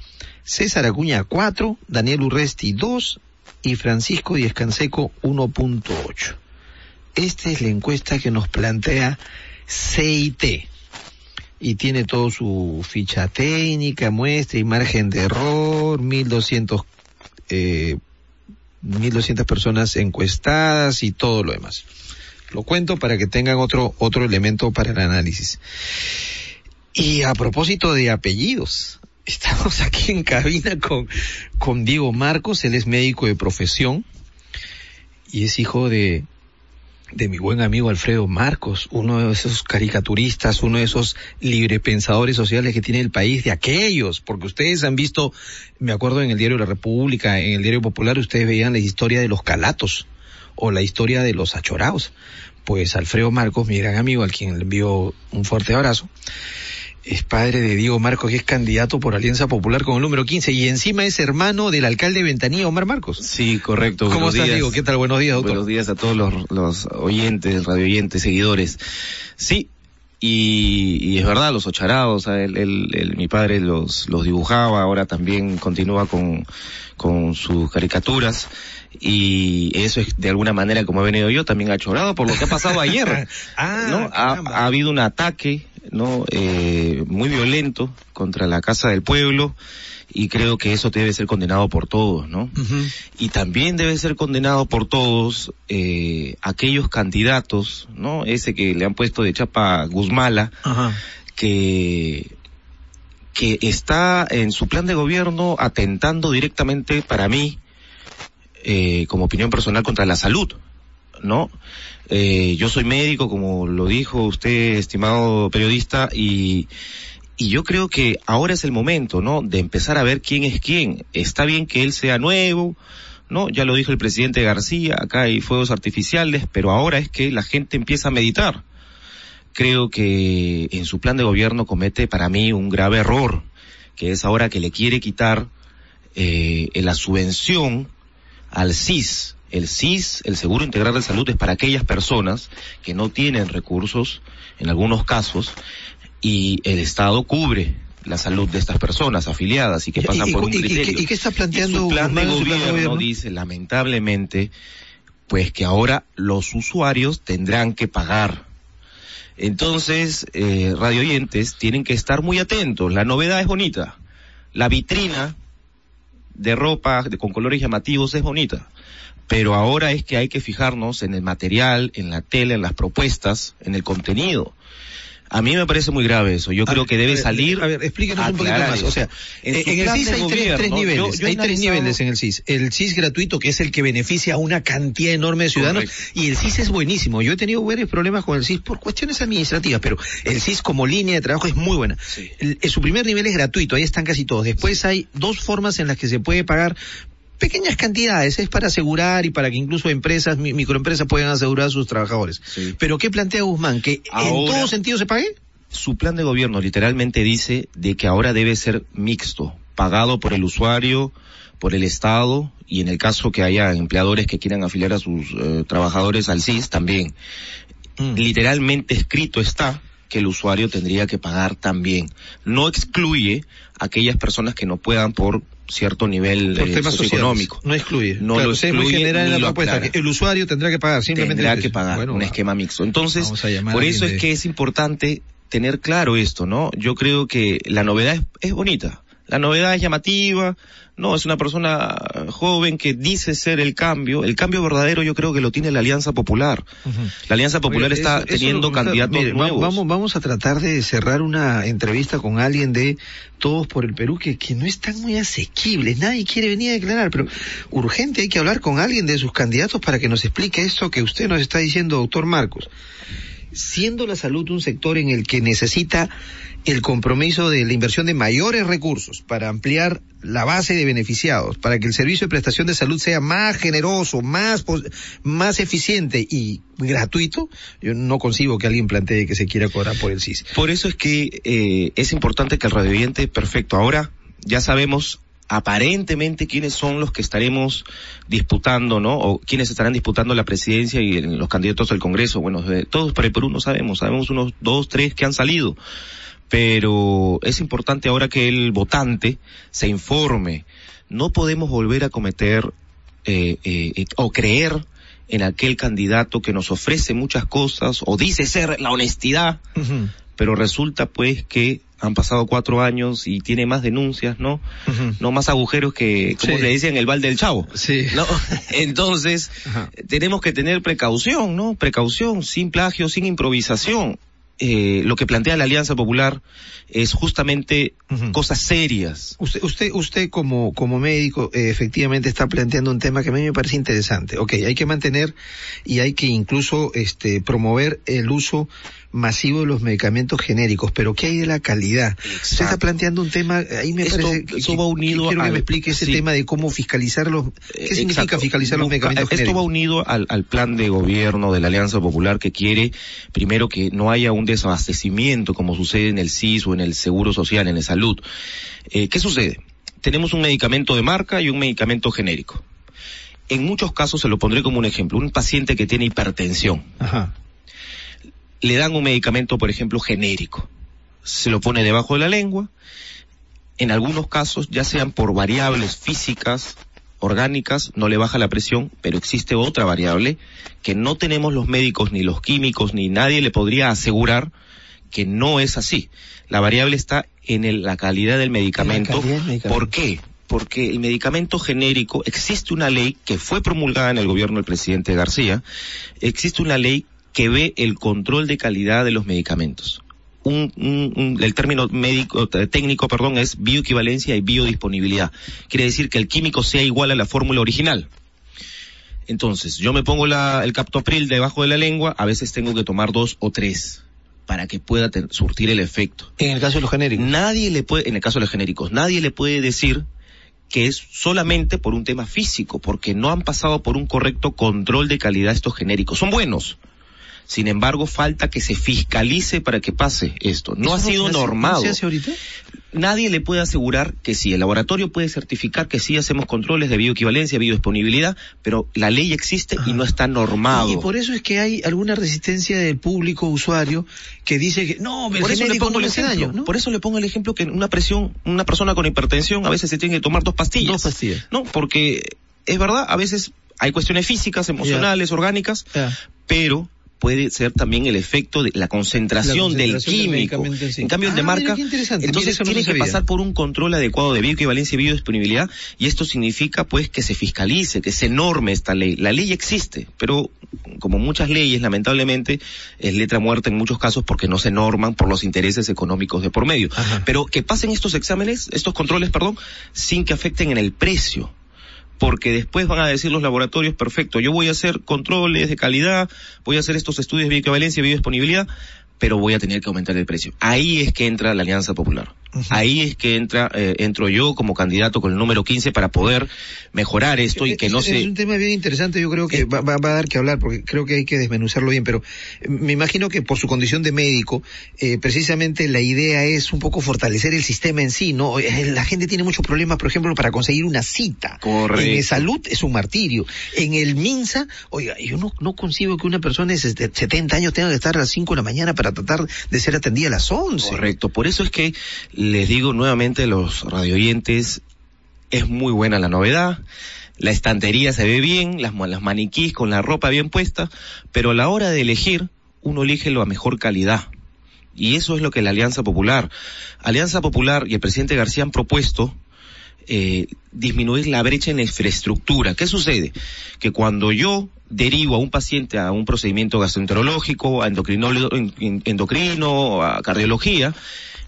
César Acuña 4, Daniel Urresti 2, y Francisco Díez Canseco 1.8. Esta es la encuesta que nos plantea CIT y tiene todo su ficha técnica, muestra y margen de error, 1200 eh, 1200 personas encuestadas y todo lo demás. Lo cuento para que tengan otro otro elemento para el análisis. Y a propósito de apellidos, Estamos aquí en cabina con, con Diego Marcos, él es médico de profesión y es hijo de, de mi buen amigo Alfredo Marcos, uno de esos caricaturistas, uno de esos librepensadores sociales que tiene el país, de aquellos, porque ustedes han visto, me acuerdo en el diario La República, en el diario Popular, ustedes veían la historia de los calatos o la historia de los achorados. Pues Alfredo Marcos, mi gran amigo, al quien le envío un fuerte abrazo, es padre de Diego Marcos, que es candidato por Alianza Popular con el número 15 y encima es hermano del alcalde de Ventanilla, Omar Marcos. Sí, correcto. ¿Cómo estás, Diego? ¿Qué tal? Buenos días, doctor. Buenos días a todos los, los oyentes, radio oyentes, seguidores. Sí, y, y, es verdad, los ocharados, el, mi padre los, los dibujaba, ahora también continúa con, con sus caricaturas y eso es de alguna manera como he venido yo también achorado por lo que ha pasado ayer. ah, ¿no? ha, ha, habido un ataque no eh, muy violento contra la casa del pueblo y creo que eso debe ser condenado por todos, ¿no? Uh -huh. Y también debe ser condenado por todos eh, aquellos candidatos, ¿no? Ese que le han puesto de chapa Guzmala, uh -huh. que que está en su plan de gobierno atentando directamente para mí, eh, como opinión personal, contra la salud, ¿no? Eh, yo soy médico, como lo dijo usted, estimado periodista, y, y yo creo que ahora es el momento, ¿no? De empezar a ver quién es quién. Está bien que él sea nuevo, ¿no? Ya lo dijo el presidente García, acá hay fuegos artificiales, pero ahora es que la gente empieza a meditar. Creo que en su plan de gobierno comete para mí un grave error, que es ahora que le quiere quitar eh, la subvención al CIS, el CIS, el Seguro Integral de Salud, es para aquellas personas que no tienen recursos, en algunos casos, y el Estado cubre la salud de estas personas afiliadas y que pasan ¿Y, por un y, criterio. ¿Y, qué está planteando su plan de gobierno, plan de gobierno? dice, lamentablemente, pues que ahora los usuarios tendrán que pagar. Entonces, eh, radio oyentes tienen que estar muy atentos. La novedad es bonita. La vitrina de ropa de, con colores llamativos es bonita. Pero ahora es que hay que fijarnos en el material, en la tela, en las propuestas, en el contenido. A mí me parece muy grave eso. Yo A creo ver, que debe ver, salir. A ver, explíquenos un poquito más. eso. O sea, En el CIS hay tres, gobierno, tres yo- niveles. yo hay tres niveles en el CIS. El CIS gratuito, que es el que beneficia a una cantidad enorme de ciudadanos. Correcto. Y el CIS es buenísimo. Yo he tenido varios problemas con el CIS por cuestiones administrativas, pero el CIS como línea de trabajo es muy buena. Sí. El- el- su primer nivel es gratuito, ahí están casi todos. Después hay dos formas en las que se puede pagar pequeñas cantidades, es para asegurar y para que incluso empresas, mi- microempresas puedan asegurar a sus trabajadores. Sí. Pero ¿qué plantea Guzmán? ¿Que en todo sentido se pague? su plan de gobierno literalmente dice de que ahora debe ser mixto, pagado por el usuario, por el Estado y en el caso que haya empleadores que quieran afiliar a sus eh, trabajadores al CIS también. Mm. Literalmente escrito está que el usuario tendría que pagar también. No excluye a aquellas personas que no puedan por cierto nivel eh, socioeconómico. No excluye. No Claro, lo es muy excluye general en la propuesta. que el usuario tendrá que pagar, simplemente. tendrá que pagar Bueno, un va. esquema mixto. Entonces, por eso es de- que es importante tener claro esto, ¿no? Yo creo que la novedad es, es bonita. La novedad es llamativa, no, es una persona joven que dice ser el cambio. El cambio verdadero yo creo que lo tiene la Alianza Popular. La Alianza Popular Oye, está eso- teniendo candidatos mire, nuevos. Vamos, vamos a tratar de cerrar una entrevista con alguien de Todos por el Perú que, que no están muy asequibles. Nadie quiere venir a declarar, pero urgente hay que hablar con alguien de sus candidatos para que nos explique esto que usted nos está diciendo, doctor Marcos. Siendo la salud un sector en el que necesita el compromiso de la inversión de mayores recursos para ampliar la base de beneficiados, para que el servicio de prestación de salud sea más generoso, más, más eficiente y gratuito, yo no concibo que alguien plantee que se quiera cobrar por el SIS. Por eso es que eh, es importante que el radioyente, perfecto, ahora ya sabemos aparentemente quiénes son los que estaremos disputando, ¿no? O quiénes estarán disputando la presidencia y los candidatos al Congreso. Bueno, todos para el Perú no sabemos, sabemos unos dos, tres que han salido. Pero es importante ahora que el votante se informe. No podemos volver a cometer eh, eh, eh, o creer en aquel candidato que nos ofrece muchas cosas o dice ser la honestidad, pero resulta pues que han pasado cuatro años y tiene más denuncias, ¿no? No más agujeros que, como Sí. le decían, el balde del chavo. Sí. ¿no? Entonces, Ajá. tenemos que tener precaución, ¿no? Precaución, sin plagio, sin improvisación. Eh, lo que plantea la Alianza Popular es justamente cosas serias. Usted, usted, usted como, como médico, eh, efectivamente está planteando un tema que a mí me parece interesante. Ok, hay que mantener y hay que incluso, este, promover el uso masivo de los medicamentos genéricos, pero ¿qué hay de la calidad? Usted está planteando un tema, ahí me Esto- parece que, esto va unido que quiero que al- me explique ese sí. tema de cómo fiscalizar los, ¿qué Eh, significa fiscalizar los medicamentos Esto va genéricos? unido al, al plan de gobierno de la Alianza Popular que quiere, primero, que no haya un desabastecimiento como sucede en el CIS o en el Seguro Social, en el Salud. Eh, ¿Qué sucede? Tenemos un medicamento de marca y un medicamento genérico. En muchos casos, se lo pondré como un ejemplo, un paciente que tiene hipertensión, Ajá. Le dan un medicamento, por ejemplo, genérico. Se lo pone debajo de la lengua. En algunos casos, ya sean por variables físicas, orgánicas, no le baja la presión, pero existe otra variable que no tenemos los médicos, ni los químicos, ni nadie le podría asegurar que no es así. La variable está en el- la calidad del medicamento. calidad del medicamento. ¿Por qué? Porque el medicamento genérico, existe una ley que fue promulgada en el gobierno del presidente García, existe una ley que ve el control de calidad de los medicamentos. Un, un- un- el término médico, eh, técnico, perdón, es bioequivalencia y biodisponibilidad. Quiere decir que el químico sea igual a la fórmula original. Entonces, yo me pongo la, el captopril debajo de la lengua, a veces tengo que tomar dos o tres para que pueda surtir el efecto. En el caso de los genéricos. Nadie le puede, en el caso de los genéricos, nadie le puede decir que es solamente por un tema físico, porque no han pasado por un correcto control de calidad estos genéricos. Son buenos. Sin embargo, falta que se fiscalice para que pase esto. No ha ¿Eso sido normado. ¿No se hace ahorita? Nadie le puede asegurar que sí. El laboratorio puede certificar que sí hacemos controles de bioequivalencia, biodisponibilidad, pero la ley existe y no está normado. Y por eso es que hay alguna resistencia del público usuario que dice que no, el por eso le pongo no el me ejemplo. daño, ¿no? Por eso le pongo el ejemplo que una presión, una persona con hipertensión a veces se tiene que tomar dos pastillas. Dos pastillas. No, porque es verdad, a veces hay cuestiones físicas, emocionales, orgánicas, pero puede ser también el efecto de la concentración, La del concentración del químico. en sí. En cambio, el de Ah, marca, entonces no tiene que sabía. pasar por un control adecuado de bioequivalencia y biodisponibilidad, y esto significa pues que se fiscalice, que se norme esta ley. La ley existe, pero como muchas leyes, lamentablemente, es letra muerta en muchos casos porque no se norman por los intereses económicos de por medio. Ajá. Pero que pasen estos exámenes, estos controles, perdón, sin que afecten en el precio porque después van a decir los laboratorios, perfecto, yo voy a hacer controles de calidad, voy a hacer estos estudios de bioequivalencia y biodisponibilidad, pero voy a tener que aumentar el precio. Ahí es que entra la Alianza Popular. Ahí es que entra, eh, entro yo como candidato con el número 15 para poder mejorar esto y que no se... Es un tema bien interesante, yo creo que va, va, a dar que hablar, porque creo que hay que desmenuzarlo bien, pero eh, me imagino que por su condición de médico, eh, precisamente la idea es un poco fortalecer el sistema en sí, ¿no? Eh, la gente tiene muchos problemas, por ejemplo, para conseguir una cita. Correcto. En salud es un martirio. En el MINSA, oiga, yo no, no concibo que una persona de 70 años tenga que estar a las 5 de la mañana para tratar de ser atendida a las 11. Correcto, por eso es que les digo nuevamente a los radioyentes, es muy buena la novedad, la estantería se ve bien, las, maniquís con la ropa bien puesta, pero a la hora de elegir, uno elige lo a mejor calidad. Y eso es lo que la Alianza Popular, Alianza Popular y el presidente García han propuesto eh, disminuir la brecha en la infraestructura. ¿Qué sucede? Que cuando yo derivo a un paciente a un procedimiento gastroenterológico, a endocrino, a cardiología,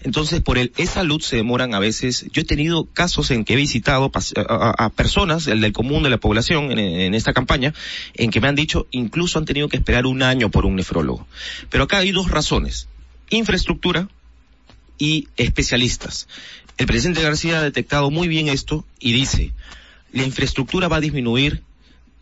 entonces, por el e-salud se demoran a veces. Yo he tenido casos en que he visitado a, personas, el del común de la población, en, en, esta campaña, en que me han dicho incluso han tenido que esperar un año por un nefrólogo. Pero acá hay dos razones. Infraestructura y especialistas. El presidente García ha detectado muy bien esto y dice, la infraestructura va a disminuir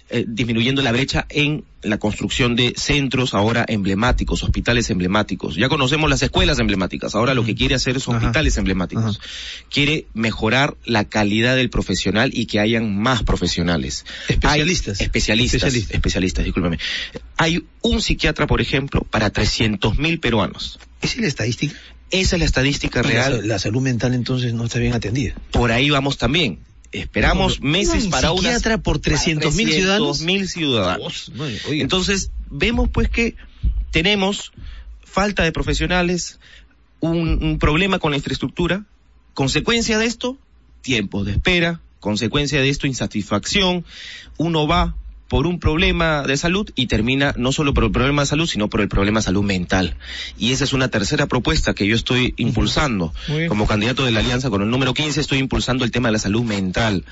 eh, disminuyendo la brecha en la construcción de centros ahora emblemáticos, hospitales emblemáticos. Ya conocemos las escuelas emblemáticas, ahora lo que quiere hacer es hospitales Ajá. emblemáticos. Ajá. Quiere mejorar la calidad del profesional y que hayan más profesionales. Especialistas. Hay especialistas, especialistas, especialistas, discúlpeme. Hay un psiquiatra, por ejemplo, para 300 mil peruanos. ¿Esa es la estadística? Esa es la estadística real. La, la, salud mental entonces no está bien atendida. Por ahí vamos también esperamos no, meses no, para una por 300 mil ciudadanos. mil ciudadanos. No, Entonces, vemos pues que tenemos falta de profesionales, un, un, problema con la infraestructura, consecuencia de esto, tiempos de espera, consecuencia de esto, insatisfacción, uno va por un problema de salud y termina no solo por el problema de salud, sino por el problema de salud mental. Y esa es una tercera propuesta que yo estoy impulsando. Como candidato de la Alianza con el número 15 estoy impulsando el tema de la salud mental.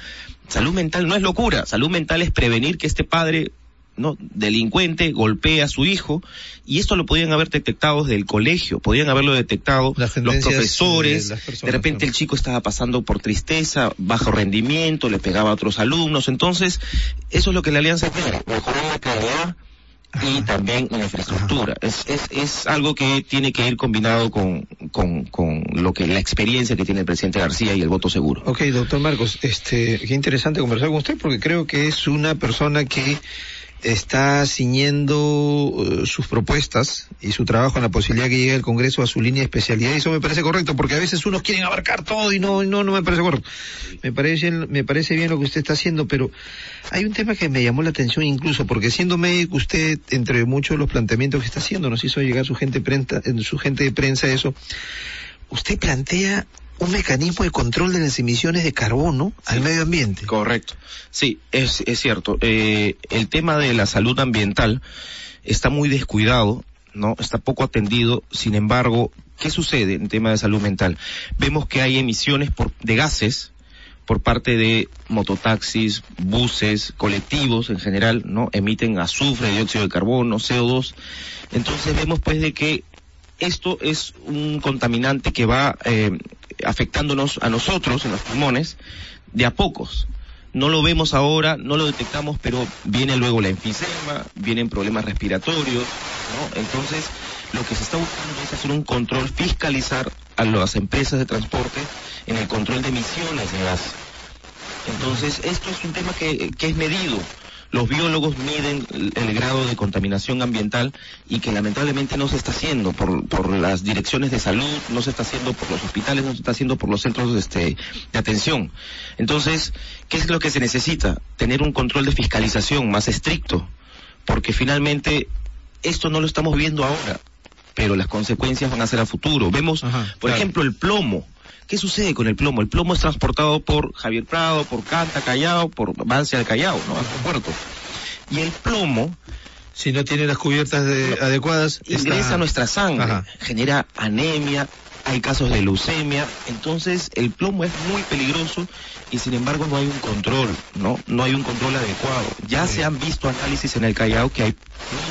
Salud mental no es locura, salud mental es prevenir que este padre no delincuente golpea a su hijo y esto lo podían haber detectado desde el colegio, podían haberlo detectado los profesores, de, personas, de repente el chico estaba pasando por tristeza, bajo rendimiento, le pegaba a otros alumnos, entonces eso es lo que la alianza quiere, mejorar la calidad y también la infraestructura. Es, es, es algo que tiene que ir combinado con, con, con lo que la experiencia que tiene el presidente García y el voto seguro. Ok, doctor Marcos, este, qué interesante conversar con usted porque creo que es una persona que está ciñendo uh, sus propuestas y su trabajo en la posibilidad que llegue el Congreso a su línea de especialidad y eso me parece correcto porque a veces unos quieren abarcar todo y no no no me parece correcto. Me parece me parece bien lo que usted está haciendo, pero hay un tema que me llamó la atención incluso porque siendo médico usted entre muchos de los planteamientos que está haciendo nos hizo llegar su gente prensa, su gente de prensa eso. Usted plantea un mecanismo de control de las emisiones de carbono sí, al medio ambiente. Correcto. Sí, es, es cierto. Eh, el tema de la salud ambiental está muy descuidado, ¿no? Está poco atendido. Sin embargo, ¿qué sucede en tema de salud mental? Vemos que hay emisiones por, de gases por parte de mototaxis, buses, colectivos en general, ¿no? Emiten azufre, dióxido de carbono, CO2. Entonces vemos pues de que esto es un contaminante que va eh, afectándonos a nosotros en los pulmones de a pocos. No lo vemos ahora, no lo detectamos, pero viene luego la enfisema, vienen problemas respiratorios, ¿no? Entonces, lo que se está buscando es hacer un control, fiscalizar a las empresas de transporte en el control de emisiones de gas. Entonces, esto es un tema que, que es medido los biólogos miden el grado de contaminación ambiental y que lamentablemente no se está haciendo por, por las direcciones de salud, no se está haciendo por los hospitales, no se está haciendo por los centros este, de atención. Entonces, ¿qué es lo que se necesita? Tener un control de fiscalización más estricto, porque finalmente esto no lo estamos viendo ahora, pero las consecuencias van a ser a futuro. Vemos, Ajá, por claro. ejemplo, el plomo. ¿Qué sucede con el plomo? El plomo es transportado por Javier Prado, por Canta, Callao, por Vancia del Callao, ¿no? Hasta Puerto. Y el plomo... Si no tiene las cubiertas de, adecuadas... Ingresa está... a nuestra sangre, Ajá. genera anemia, hay casos de leucemia, entonces el plomo es muy peligroso y sin embargo no hay un control, ¿no? No hay un control adecuado. Ya se han visto análisis en el Callao que hay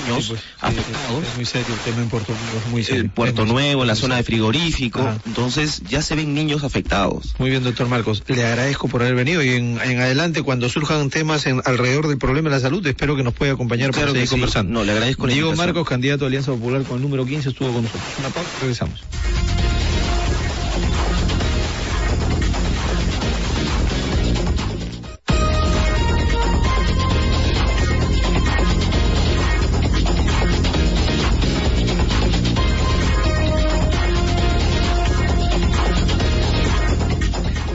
niños pues, afectados. Es, muy serio el tema en Puerto Nuevo, es muy serio. En Puerto Nuevo, en la zona de frigorífico, entonces ya se ven niños afectados. Muy bien, doctor Marcos. Le agradezco por haber venido y en, en adelante, cuando surjan temas en, alrededor del problema de la salud, espero que nos pueda acompañar Claro para seguir sí. conversando. No, le agradezco Diego. Marcos, candidato a Alianza Popular con el número 15, estuvo con nosotros. Una pausa, regresamos.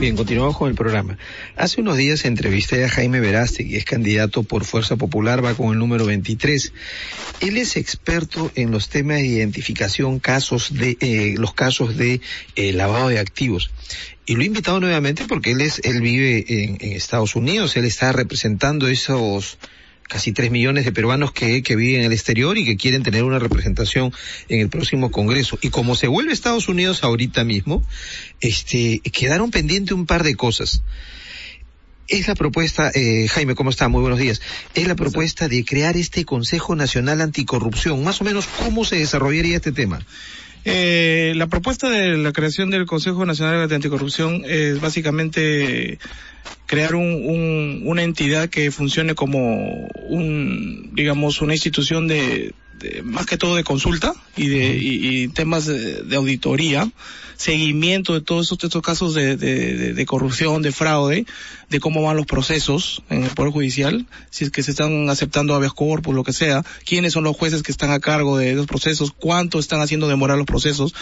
Bien, continuamos con el programa. Hace unos días entrevisté a Jaime Verástegui, es candidato por Fuerza Popular, va con el número 23. Él es experto en los temas de identificación, casos de, eh, los casos de eh, lavado de activos. Y lo he invitado nuevamente porque él es, él vive en, en Estados Unidos, él está representando esos casi tres millones de peruanos que, que viven en el exterior y que quieren tener una representación en el próximo Congreso. Y como se vuelve Estados Unidos ahorita mismo, este, quedaron pendientes un par de cosas. Es la propuesta, eh, Jaime, ¿cómo está? Muy buenos días. Es la propuesta de crear este Consejo Nacional Anticorrupción. Más o menos, ¿cómo se desarrollaría este tema? Eh, la propuesta de la creación del Consejo Nacional Anticorrupción es básicamente crear un, un- una entidad que funcione como un, digamos, una institución de, de- más que todo de consulta y de y, y temas de, de auditoría, seguimiento de todos estos, estos casos de, de- corrupción, de fraude, de cómo van los procesos en el Poder Judicial, si es que se están aceptando habeas corpus, lo que sea, quiénes son los jueces que están a cargo de esos procesos, cuánto están haciendo demorar los procesos.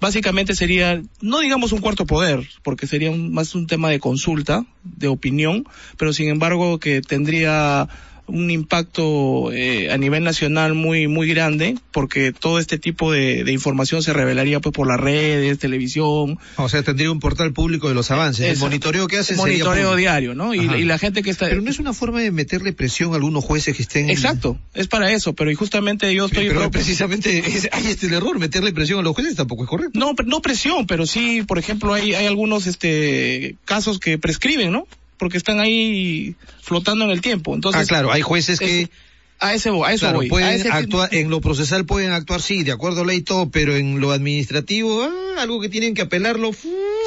Básicamente sería, no digamos un cuarto poder, porque sería un- más un tema de consulta, de opinión, pero sin embargo que tendría un impacto eh, a nivel nacional muy muy grande porque todo este tipo de, de información se revelaría pues por las redes, televisión, O sea, tendría un portal público de los avances. El monitoreo que hace sería monitoreo diario, ¿no? Y, la gente que está Pero no es una forma de meterle presión a algunos jueces que estén... Exacto, es para eso, pero y justamente yo estoy Pero precisamente es- hay este el error, meterle presión a los jueces tampoco es correcto. no no presión, pero sí, por ejemplo, hay hay algunos este casos que prescriben, ¿no? Porque están ahí flotando en el tiempo. Entonces, ah, claro, hay jueces que... a ese a eso Claro, voy. a ese- actuar, en lo procesal pueden actuar, sí, de acuerdo a ley y todo, pero en lo administrativo, ah, algo que tienen que apelarlo,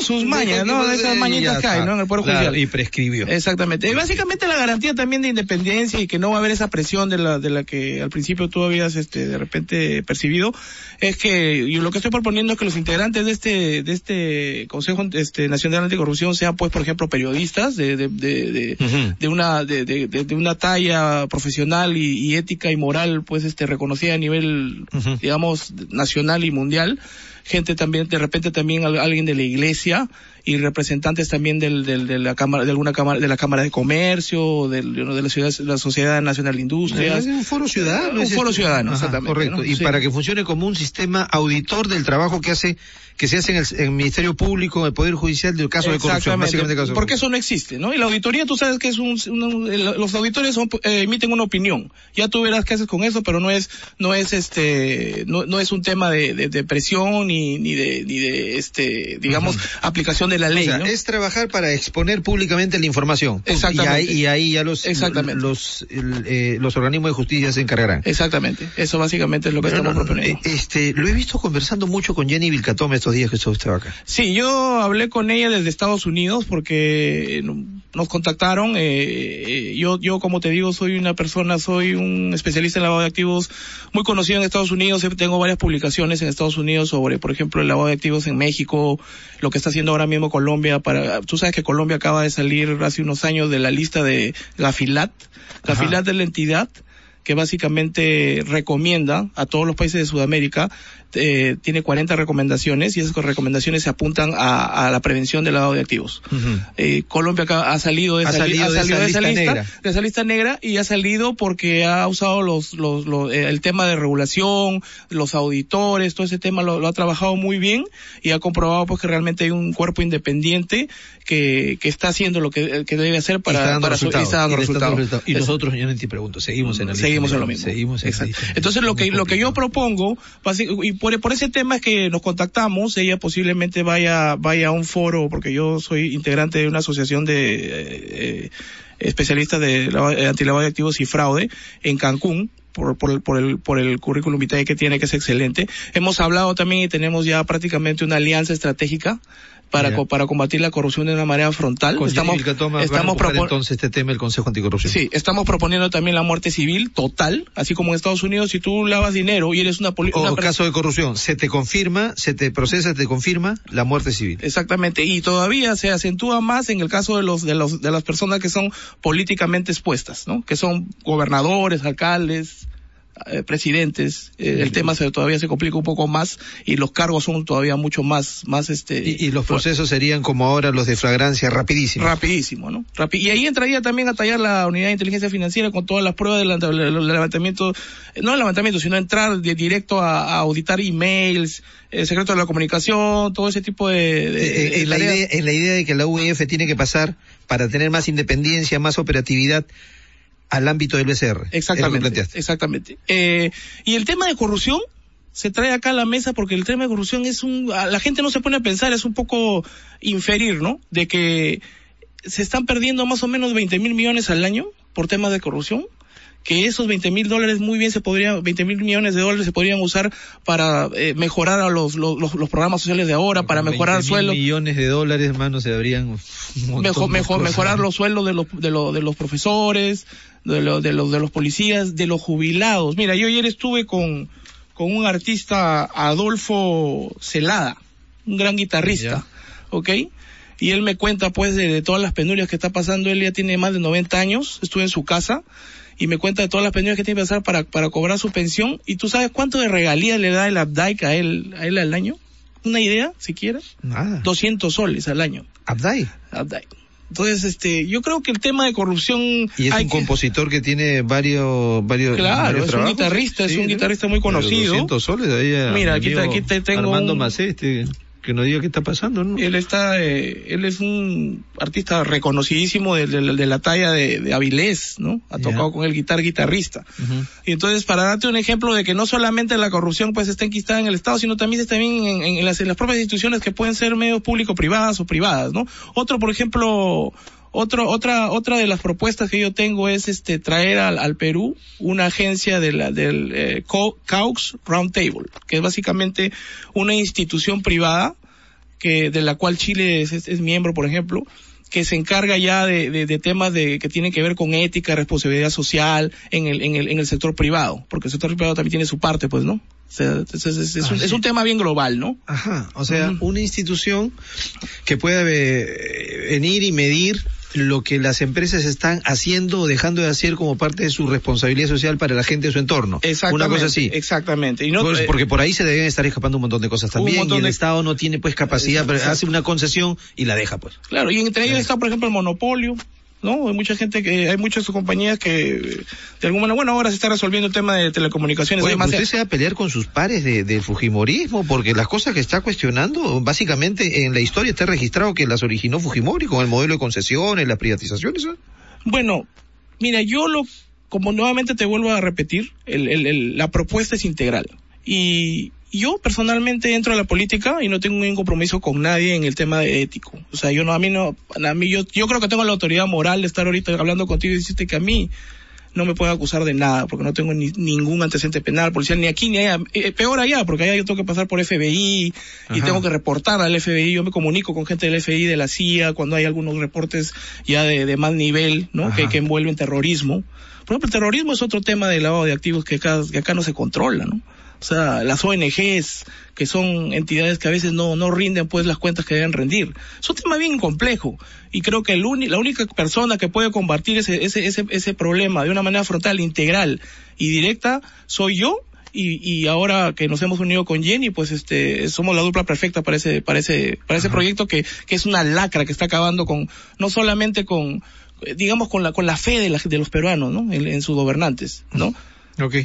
Sus mañas, ¿no? que- Esas mañitas que hay. ¿no? En el Poder Claro, Judicial. y prescribió. Exactamente. Y básicamente la garantía también de independencia y que no va a haber esa presión de la, de la que al principio tú habías, este, de repente percibido, es que yo lo que estoy proponiendo es que los integrantes de este, de este Consejo, este, Nacional Anticorrupción sean, pues, por ejemplo, periodistas de, de, de, de, de una, de, de, de- de una talla profesional y, y ética y moral, pues, este, reconocida a nivel, digamos, nacional y mundial. Gente también, de repente también al- alguien de la iglesia y representantes también del, del, de la cámara, de alguna cámara, de la Cámara de Comercio, del, de la ciudad, la Sociedad Nacional de Industrias. Un foro ciudadano. Un foro este. ciudadano, Ajá, exactamente, Correcto. ¿no? Y Sí. para que funcione como un sistema auditor del trabajo que hace, que se hace en el, en el Ministerio Público, en el Poder Judicial del caso de corrupción. Básicamente caso porque eso no existe, ¿no? Y la auditoría, tú sabes que es un, los auditores son, eh, emiten una opinión. Ya tú verás qué haces con eso, pero no es, no es este, no, no es un tema de, de, de presión ni, ni de, ni de, este, digamos, aplicación de la ley, O sea, ¿no? es trabajar para exponer públicamente la información. Exactamente. Y ahí, y ahí ya los, Exactamente. los, eh, los organismos de justicia se encargarán. Exactamente. Eso básicamente es lo que Pero estamos no, proponiendo. eh, este, lo he visto conversando mucho con Jenny Vilcatome estos días que estuvo usted acá. Sí, yo hablé con ella desde Estados Unidos porque eh, nos contactaron. eh, eh, yo, yo como te digo, soy una persona, soy un especialista en lavado de activos muy conocido en Estados Unidos. Tengo varias publicaciones en Estados Unidos sobre, por ejemplo, el lavado de activos en México, lo que está haciendo ahora mismo Colombia. Para, tú sabes que Colombia acaba de salir hace unos años de la lista de Gafilat. Gafilat es la entidad que básicamente recomienda a todos los países de Sudamérica, eh, tiene 40 recomendaciones y esas recomendaciones se apuntan a, a la prevención del lavado de activos. Eh, Colombia acá ha salido de Ha salido de esa de esa lista lista, negra. de esa lista negra y ha salido porque ha usado los, los, los, eh, el tema de regulación, los auditores, todo ese tema lo, lo ha trabajado muy bien y ha comprobado pues que realmente hay un cuerpo independiente que, que está haciendo lo que, que debe hacer Y está para, dando para su- y resultados. está dando Y le está dando resultados. resultados. Y Es- nosotros, yo no te pregunto, seguimos en la lista seguimos en lo mismo. Seguimos. Entonces lo que lo que yo propongo y por, por ese tema es que nos contactamos, ella posiblemente vaya vaya a un foro porque yo soy integrante de una asociación de eh, especialistas de antilavado de activos y fraude en Cancún por, por, por, el, por el currículum vitae que tiene, que es excelente. Hemos hablado también y tenemos ya prácticamente una alianza estratégica para, para combatir la corrupción de una manera frontal. estamos estamos entonces este tema el Consejo Anticorrupción. Sí, estamos proponiendo también la muerte civil total, así como en Estados Unidos, si tú lavas dinero y eres una O caso de corrupción, se te confirma, se te procesa, se te confirma la muerte civil. Exactamente, y todavía se acentúa más en el caso de los de los de las personas que son políticamente expuestas, ¿no? Que son gobernadores, alcaldes, eh, presidentes, eh, el tema se, todavía se complica un poco más y los cargos son todavía mucho más, más este. Y, los procesos serían como ahora los de flagrancia, rapidísimo. Rapidísimo, ¿no? y ahí entraría también a tallar la unidad de inteligencia financiera con todas las pruebas del, levantamiento, no el levantamiento, sino entrar de directo a, auditar emails, el secreto de la comunicación, todo ese tipo de. en, la idea, en la idea de que la UEF tiene que pasar para tener más independencia, más operatividad al ámbito del BCR. Exactamente. Exactamente. Eh, y el tema de corrupción se trae acá a la mesa porque el tema de corrupción es un, la gente no se pone a pensar, es un poco inferir, ¿no? De que se están perdiendo más o menos 20 mil millones al año por temas de corrupción que esos 20 mil dólares muy bien se podrían, 20 mil millones de dólares se podrían usar para eh, mejorar a los, los, los, programas sociales de ahora, para mejorar el sueldo. millones de dólares, hermano, se habrían mejor, mejor, mejorar los sueldos de los, de, los, de los profesores, de, los, de, los, de los policías, de los jubilados. Mira, yo ayer estuve con, con un artista, Adolfo Celada, un gran guitarrista, ¿ok? Y él me cuenta pues de, de, todas las penurias que está pasando. Él ya tiene más de 90 años, estuve en su casa y me cuenta de todas las penurias que tiene que pasar para, para cobrar su pensión. ¿Y tú sabes cuánto de regalía le da el Abdai a él, a él al año? ¿Una idea, siquiera? Nada. 200 soles al año. ¿Abdai? Abdai. Entonces, este, yo creo que el tema de corrupción... Y es un compositor que tiene varios, varios, claro, es un guitarrista, es un guitarrista muy conocido. 200 soles, ahí Mira, aquí, aquí te tengo Armando Macé, este que nos diga qué está pasando, ¿no? Él está, eh, él es un artista reconocidísimo de, la talla de, Avilés, ¿no? Ha tocado con el guitar guitarrista. Y entonces, para darte un ejemplo de que no solamente la corrupción pues está enquistada en el Estado, sino también está bien en, las, en las propias instituciones que pueden ser medios público-privadas o privadas, ¿no? Otro, por ejemplo, otro, otra, otra de las propuestas que yo tengo es este traer al, al Perú una agencia de la, del eh, Caux Roundtable, que es básicamente una institución privada que de la cual Chile es, es, miembro, por ejemplo, que se encarga ya de, de, temas de que tienen que ver con ética, responsabilidad social en el, en el, en el sector privado, porque el sector privado también tiene su parte, pues, ¿no? O sea, es, es, es, un, es, un, tema bien global, ¿no? Ajá, o sea, una institución que pueda eh, venir y medir lo que las empresas están haciendo o dejando de hacer como parte de su responsabilidad social para la gente de su entorno. Una cosa así. Exactamente. Y no, pues, porque por ahí se deben estar escapando un montón de cosas también y el Estado no tiene pues capacidad, hace una concesión y la deja pues. Claro, y entre ellos está por ejemplo el monopolio, ¿no? Hay mucha gente que, hay muchas compañías que, de alguna manera, bueno, ahora se está resolviendo el tema de telecomunicaciones. Oye, ¿usted se va a pelear con sus pares de, del Fujimorismo? Porque las cosas que está cuestionando, básicamente en la historia está registrado que las originó Fujimori con el modelo de concesiones, las privatizaciones. Bueno, mira, yo lo, como nuevamente te vuelvo a repetir, el, el, la propuesta es integral. Y, yo personalmente entro a la política y no tengo ningún compromiso con nadie en el tema de ético. O sea, yo no, a mí no, a mí yo, yo creo que tengo la autoridad moral de estar ahorita hablando contigo y decirte que a mí no me pueden acusar de nada, porque no tengo ni, ningún antecedente penal, policial, ni aquí ni allá. Eh, peor allá, porque allá yo tengo que pasar por FBI y tengo que reportar al FBI. Yo me comunico con gente del FBI, de la CIA, cuando hay algunos reportes ya de, de mal nivel, ¿no? Que, que, envuelven terrorismo. Por ejemplo, el terrorismo es otro tema de lavado de activos que acá, que acá no se controla, ¿no? O sea, las ONGs, que son entidades que a veces no, no rinden pues las cuentas que deben rendir. Es un tema bien complejo y creo que el la única persona que puede combatir ese, ese, ese, ese problema de una manera frontal, integral y directa soy yo y, y ahora que nos hemos unido con Jenny, pues este, somos la dupla perfecta para ese, para ese, para ese proyecto que, que es una lacra que está acabando con, no solamente con, digamos, con la, con la fe de, la, de los peruanos, ¿no? En, en sus gobernantes, ¿no? Ok,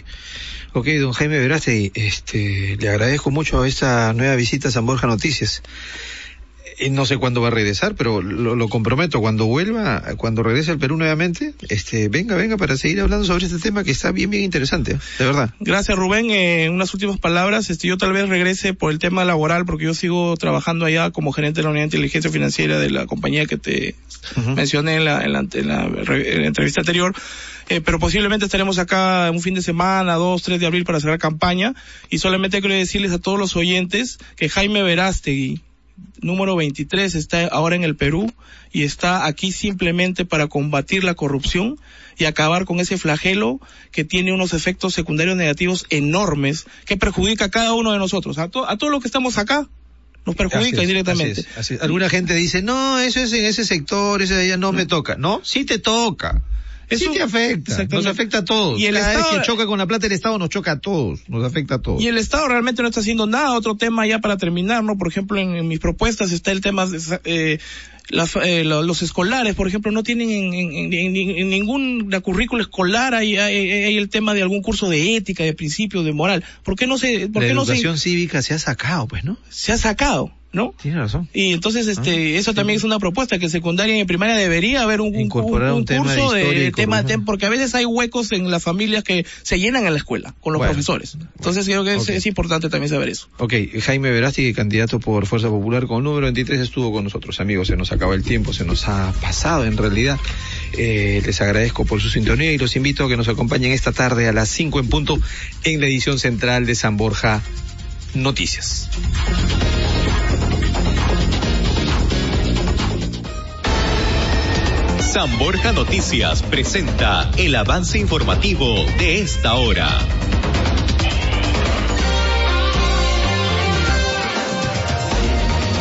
ok, don Jaime Veraste, este, le agradezco mucho esta nueva visita a San Borja Noticias. Eh, no sé cuándo va a regresar, pero lo, comprometo, cuando vuelva, cuando regrese al Perú nuevamente, este, venga, venga para seguir hablando sobre este tema que está bien, bien interesante, de verdad. Gracias Rubén, eh, unas últimas palabras, este, yo tal vez regrese por el tema laboral, porque yo sigo trabajando allá como gerente de la unidad de inteligencia financiera de la compañía que te mencioné en la, en la, en la, entrevista anterior. Eh, pero posiblemente estaremos acá un fin de semana, 2, 3 de abril para cerrar campaña. Y solamente quiero decirles a todos los oyentes que Jaime Verástegui, número 23 está ahora en el Perú y está aquí simplemente para combatir la corrupción y acabar con ese flagelo que tiene unos efectos secundarios negativos enormes que perjudica a cada uno de nosotros, a, a todos los que estamos acá. Nos perjudica directamente. Alguna gente dice, no, eso es en ese sector, ese de allá no me toca. No, sí te toca. Eso sí te afecta, nos afecta a todos. Y el Cada Estado, vez que choca con la plata el Estado nos choca a todos, nos afecta a todos. Y el Estado realmente no está haciendo nada. Otro tema ya para terminar, ¿no? Por ejemplo, en, mis propuestas está el tema de eh, eh los escolares, por ejemplo, no tienen en, en, en, ningún la currícula escolar hay, hay, el tema de algún curso de ética, de principios, de moral. ¿Por qué no se, por la qué no educación cívica se ha sacado, pues, ¿no? Se ha sacado. ¿No? Tiene razón. Y entonces, este, ah, eso también es una propuesta que en secundaria y en primaria debería haber un, Incorporar un, curso de, tema, porque a veces hay huecos en las familias que se llenan en la escuela con los profesores. Entonces creo que es, importante también saber eso. Ok, Jaime Verasti, candidato por Fuerza Popular con número 23 estuvo con nosotros, amigos. Se nos acaba el tiempo, se nos ha pasado en realidad. Eh, les agradezco por su sintonía y los invito a que nos acompañen esta tarde a las 5 en punto en la edición central de San Borja Noticias. San Borja Noticias presenta el avance informativo de esta hora.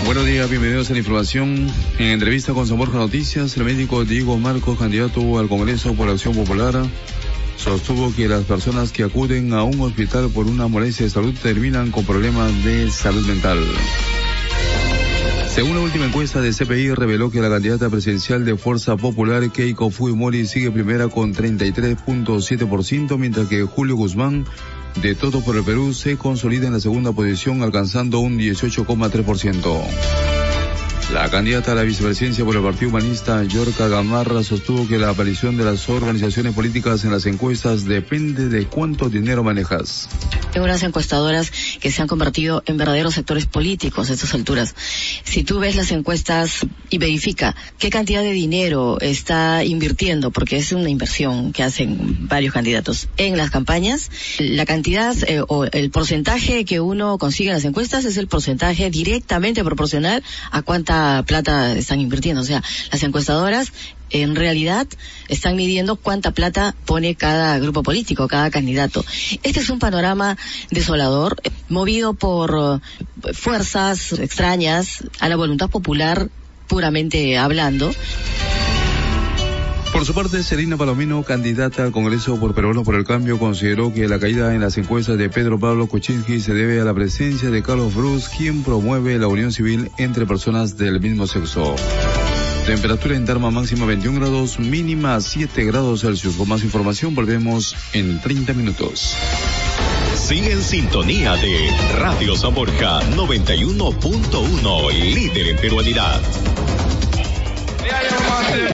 Buenos días, bienvenidos a la información. En entrevista con San Borja Noticias, el médico Diego Marcos, candidato al Congreso por la Acción Popular, sostuvo que las personas que acuden a un hospital por una molestia de salud terminan con problemas de salud mental. Según la última encuesta de CPI, reveló que la candidata presidencial de Fuerza Popular, Keiko Fujimori, sigue primera con 33.7%, mientras que Julio Guzmán, de Todo por el Perú, se consolida en la segunda posición, alcanzando un 18,3%. La candidata a la vicepresidencia por el Partido Humanista, Yorka Gamarra, sostuvo que la aparición de las organizaciones políticas en las encuestas depende de cuánto dinero manejas. Hay unas encuestadoras que se han convertido en verdaderos sectores políticos a estas alturas. Si tú ves las encuestas y verifica qué cantidad de dinero está invirtiendo, porque es una inversión que hacen varios candidatos en las campañas, la cantidad eh, o el porcentaje que uno consigue en las encuestas es el porcentaje directamente proporcional a cuánta plata están invirtiendo. O sea, las encuestadoras en realidad están midiendo cuánta plata pone cada grupo político, cada candidato. Este es un panorama desolador, movido por eh, fuerzas extrañas a la voluntad popular puramente hablando. Por su parte, Serena Palomino, candidata al Congreso por Peruano por el Cambio, consideró que la caída en las encuestas de Pedro Pablo Kuczynski se debe a la presencia de Carlos Bruce, quien promueve la unión civil entre personas del mismo sexo. Temperatura en Tarma máxima 21 grados, mínima 7 grados Celsius. Con más información volvemos en 30 minutos. Sigue en sintonía de Radio San 91.1, líder en peruanidad.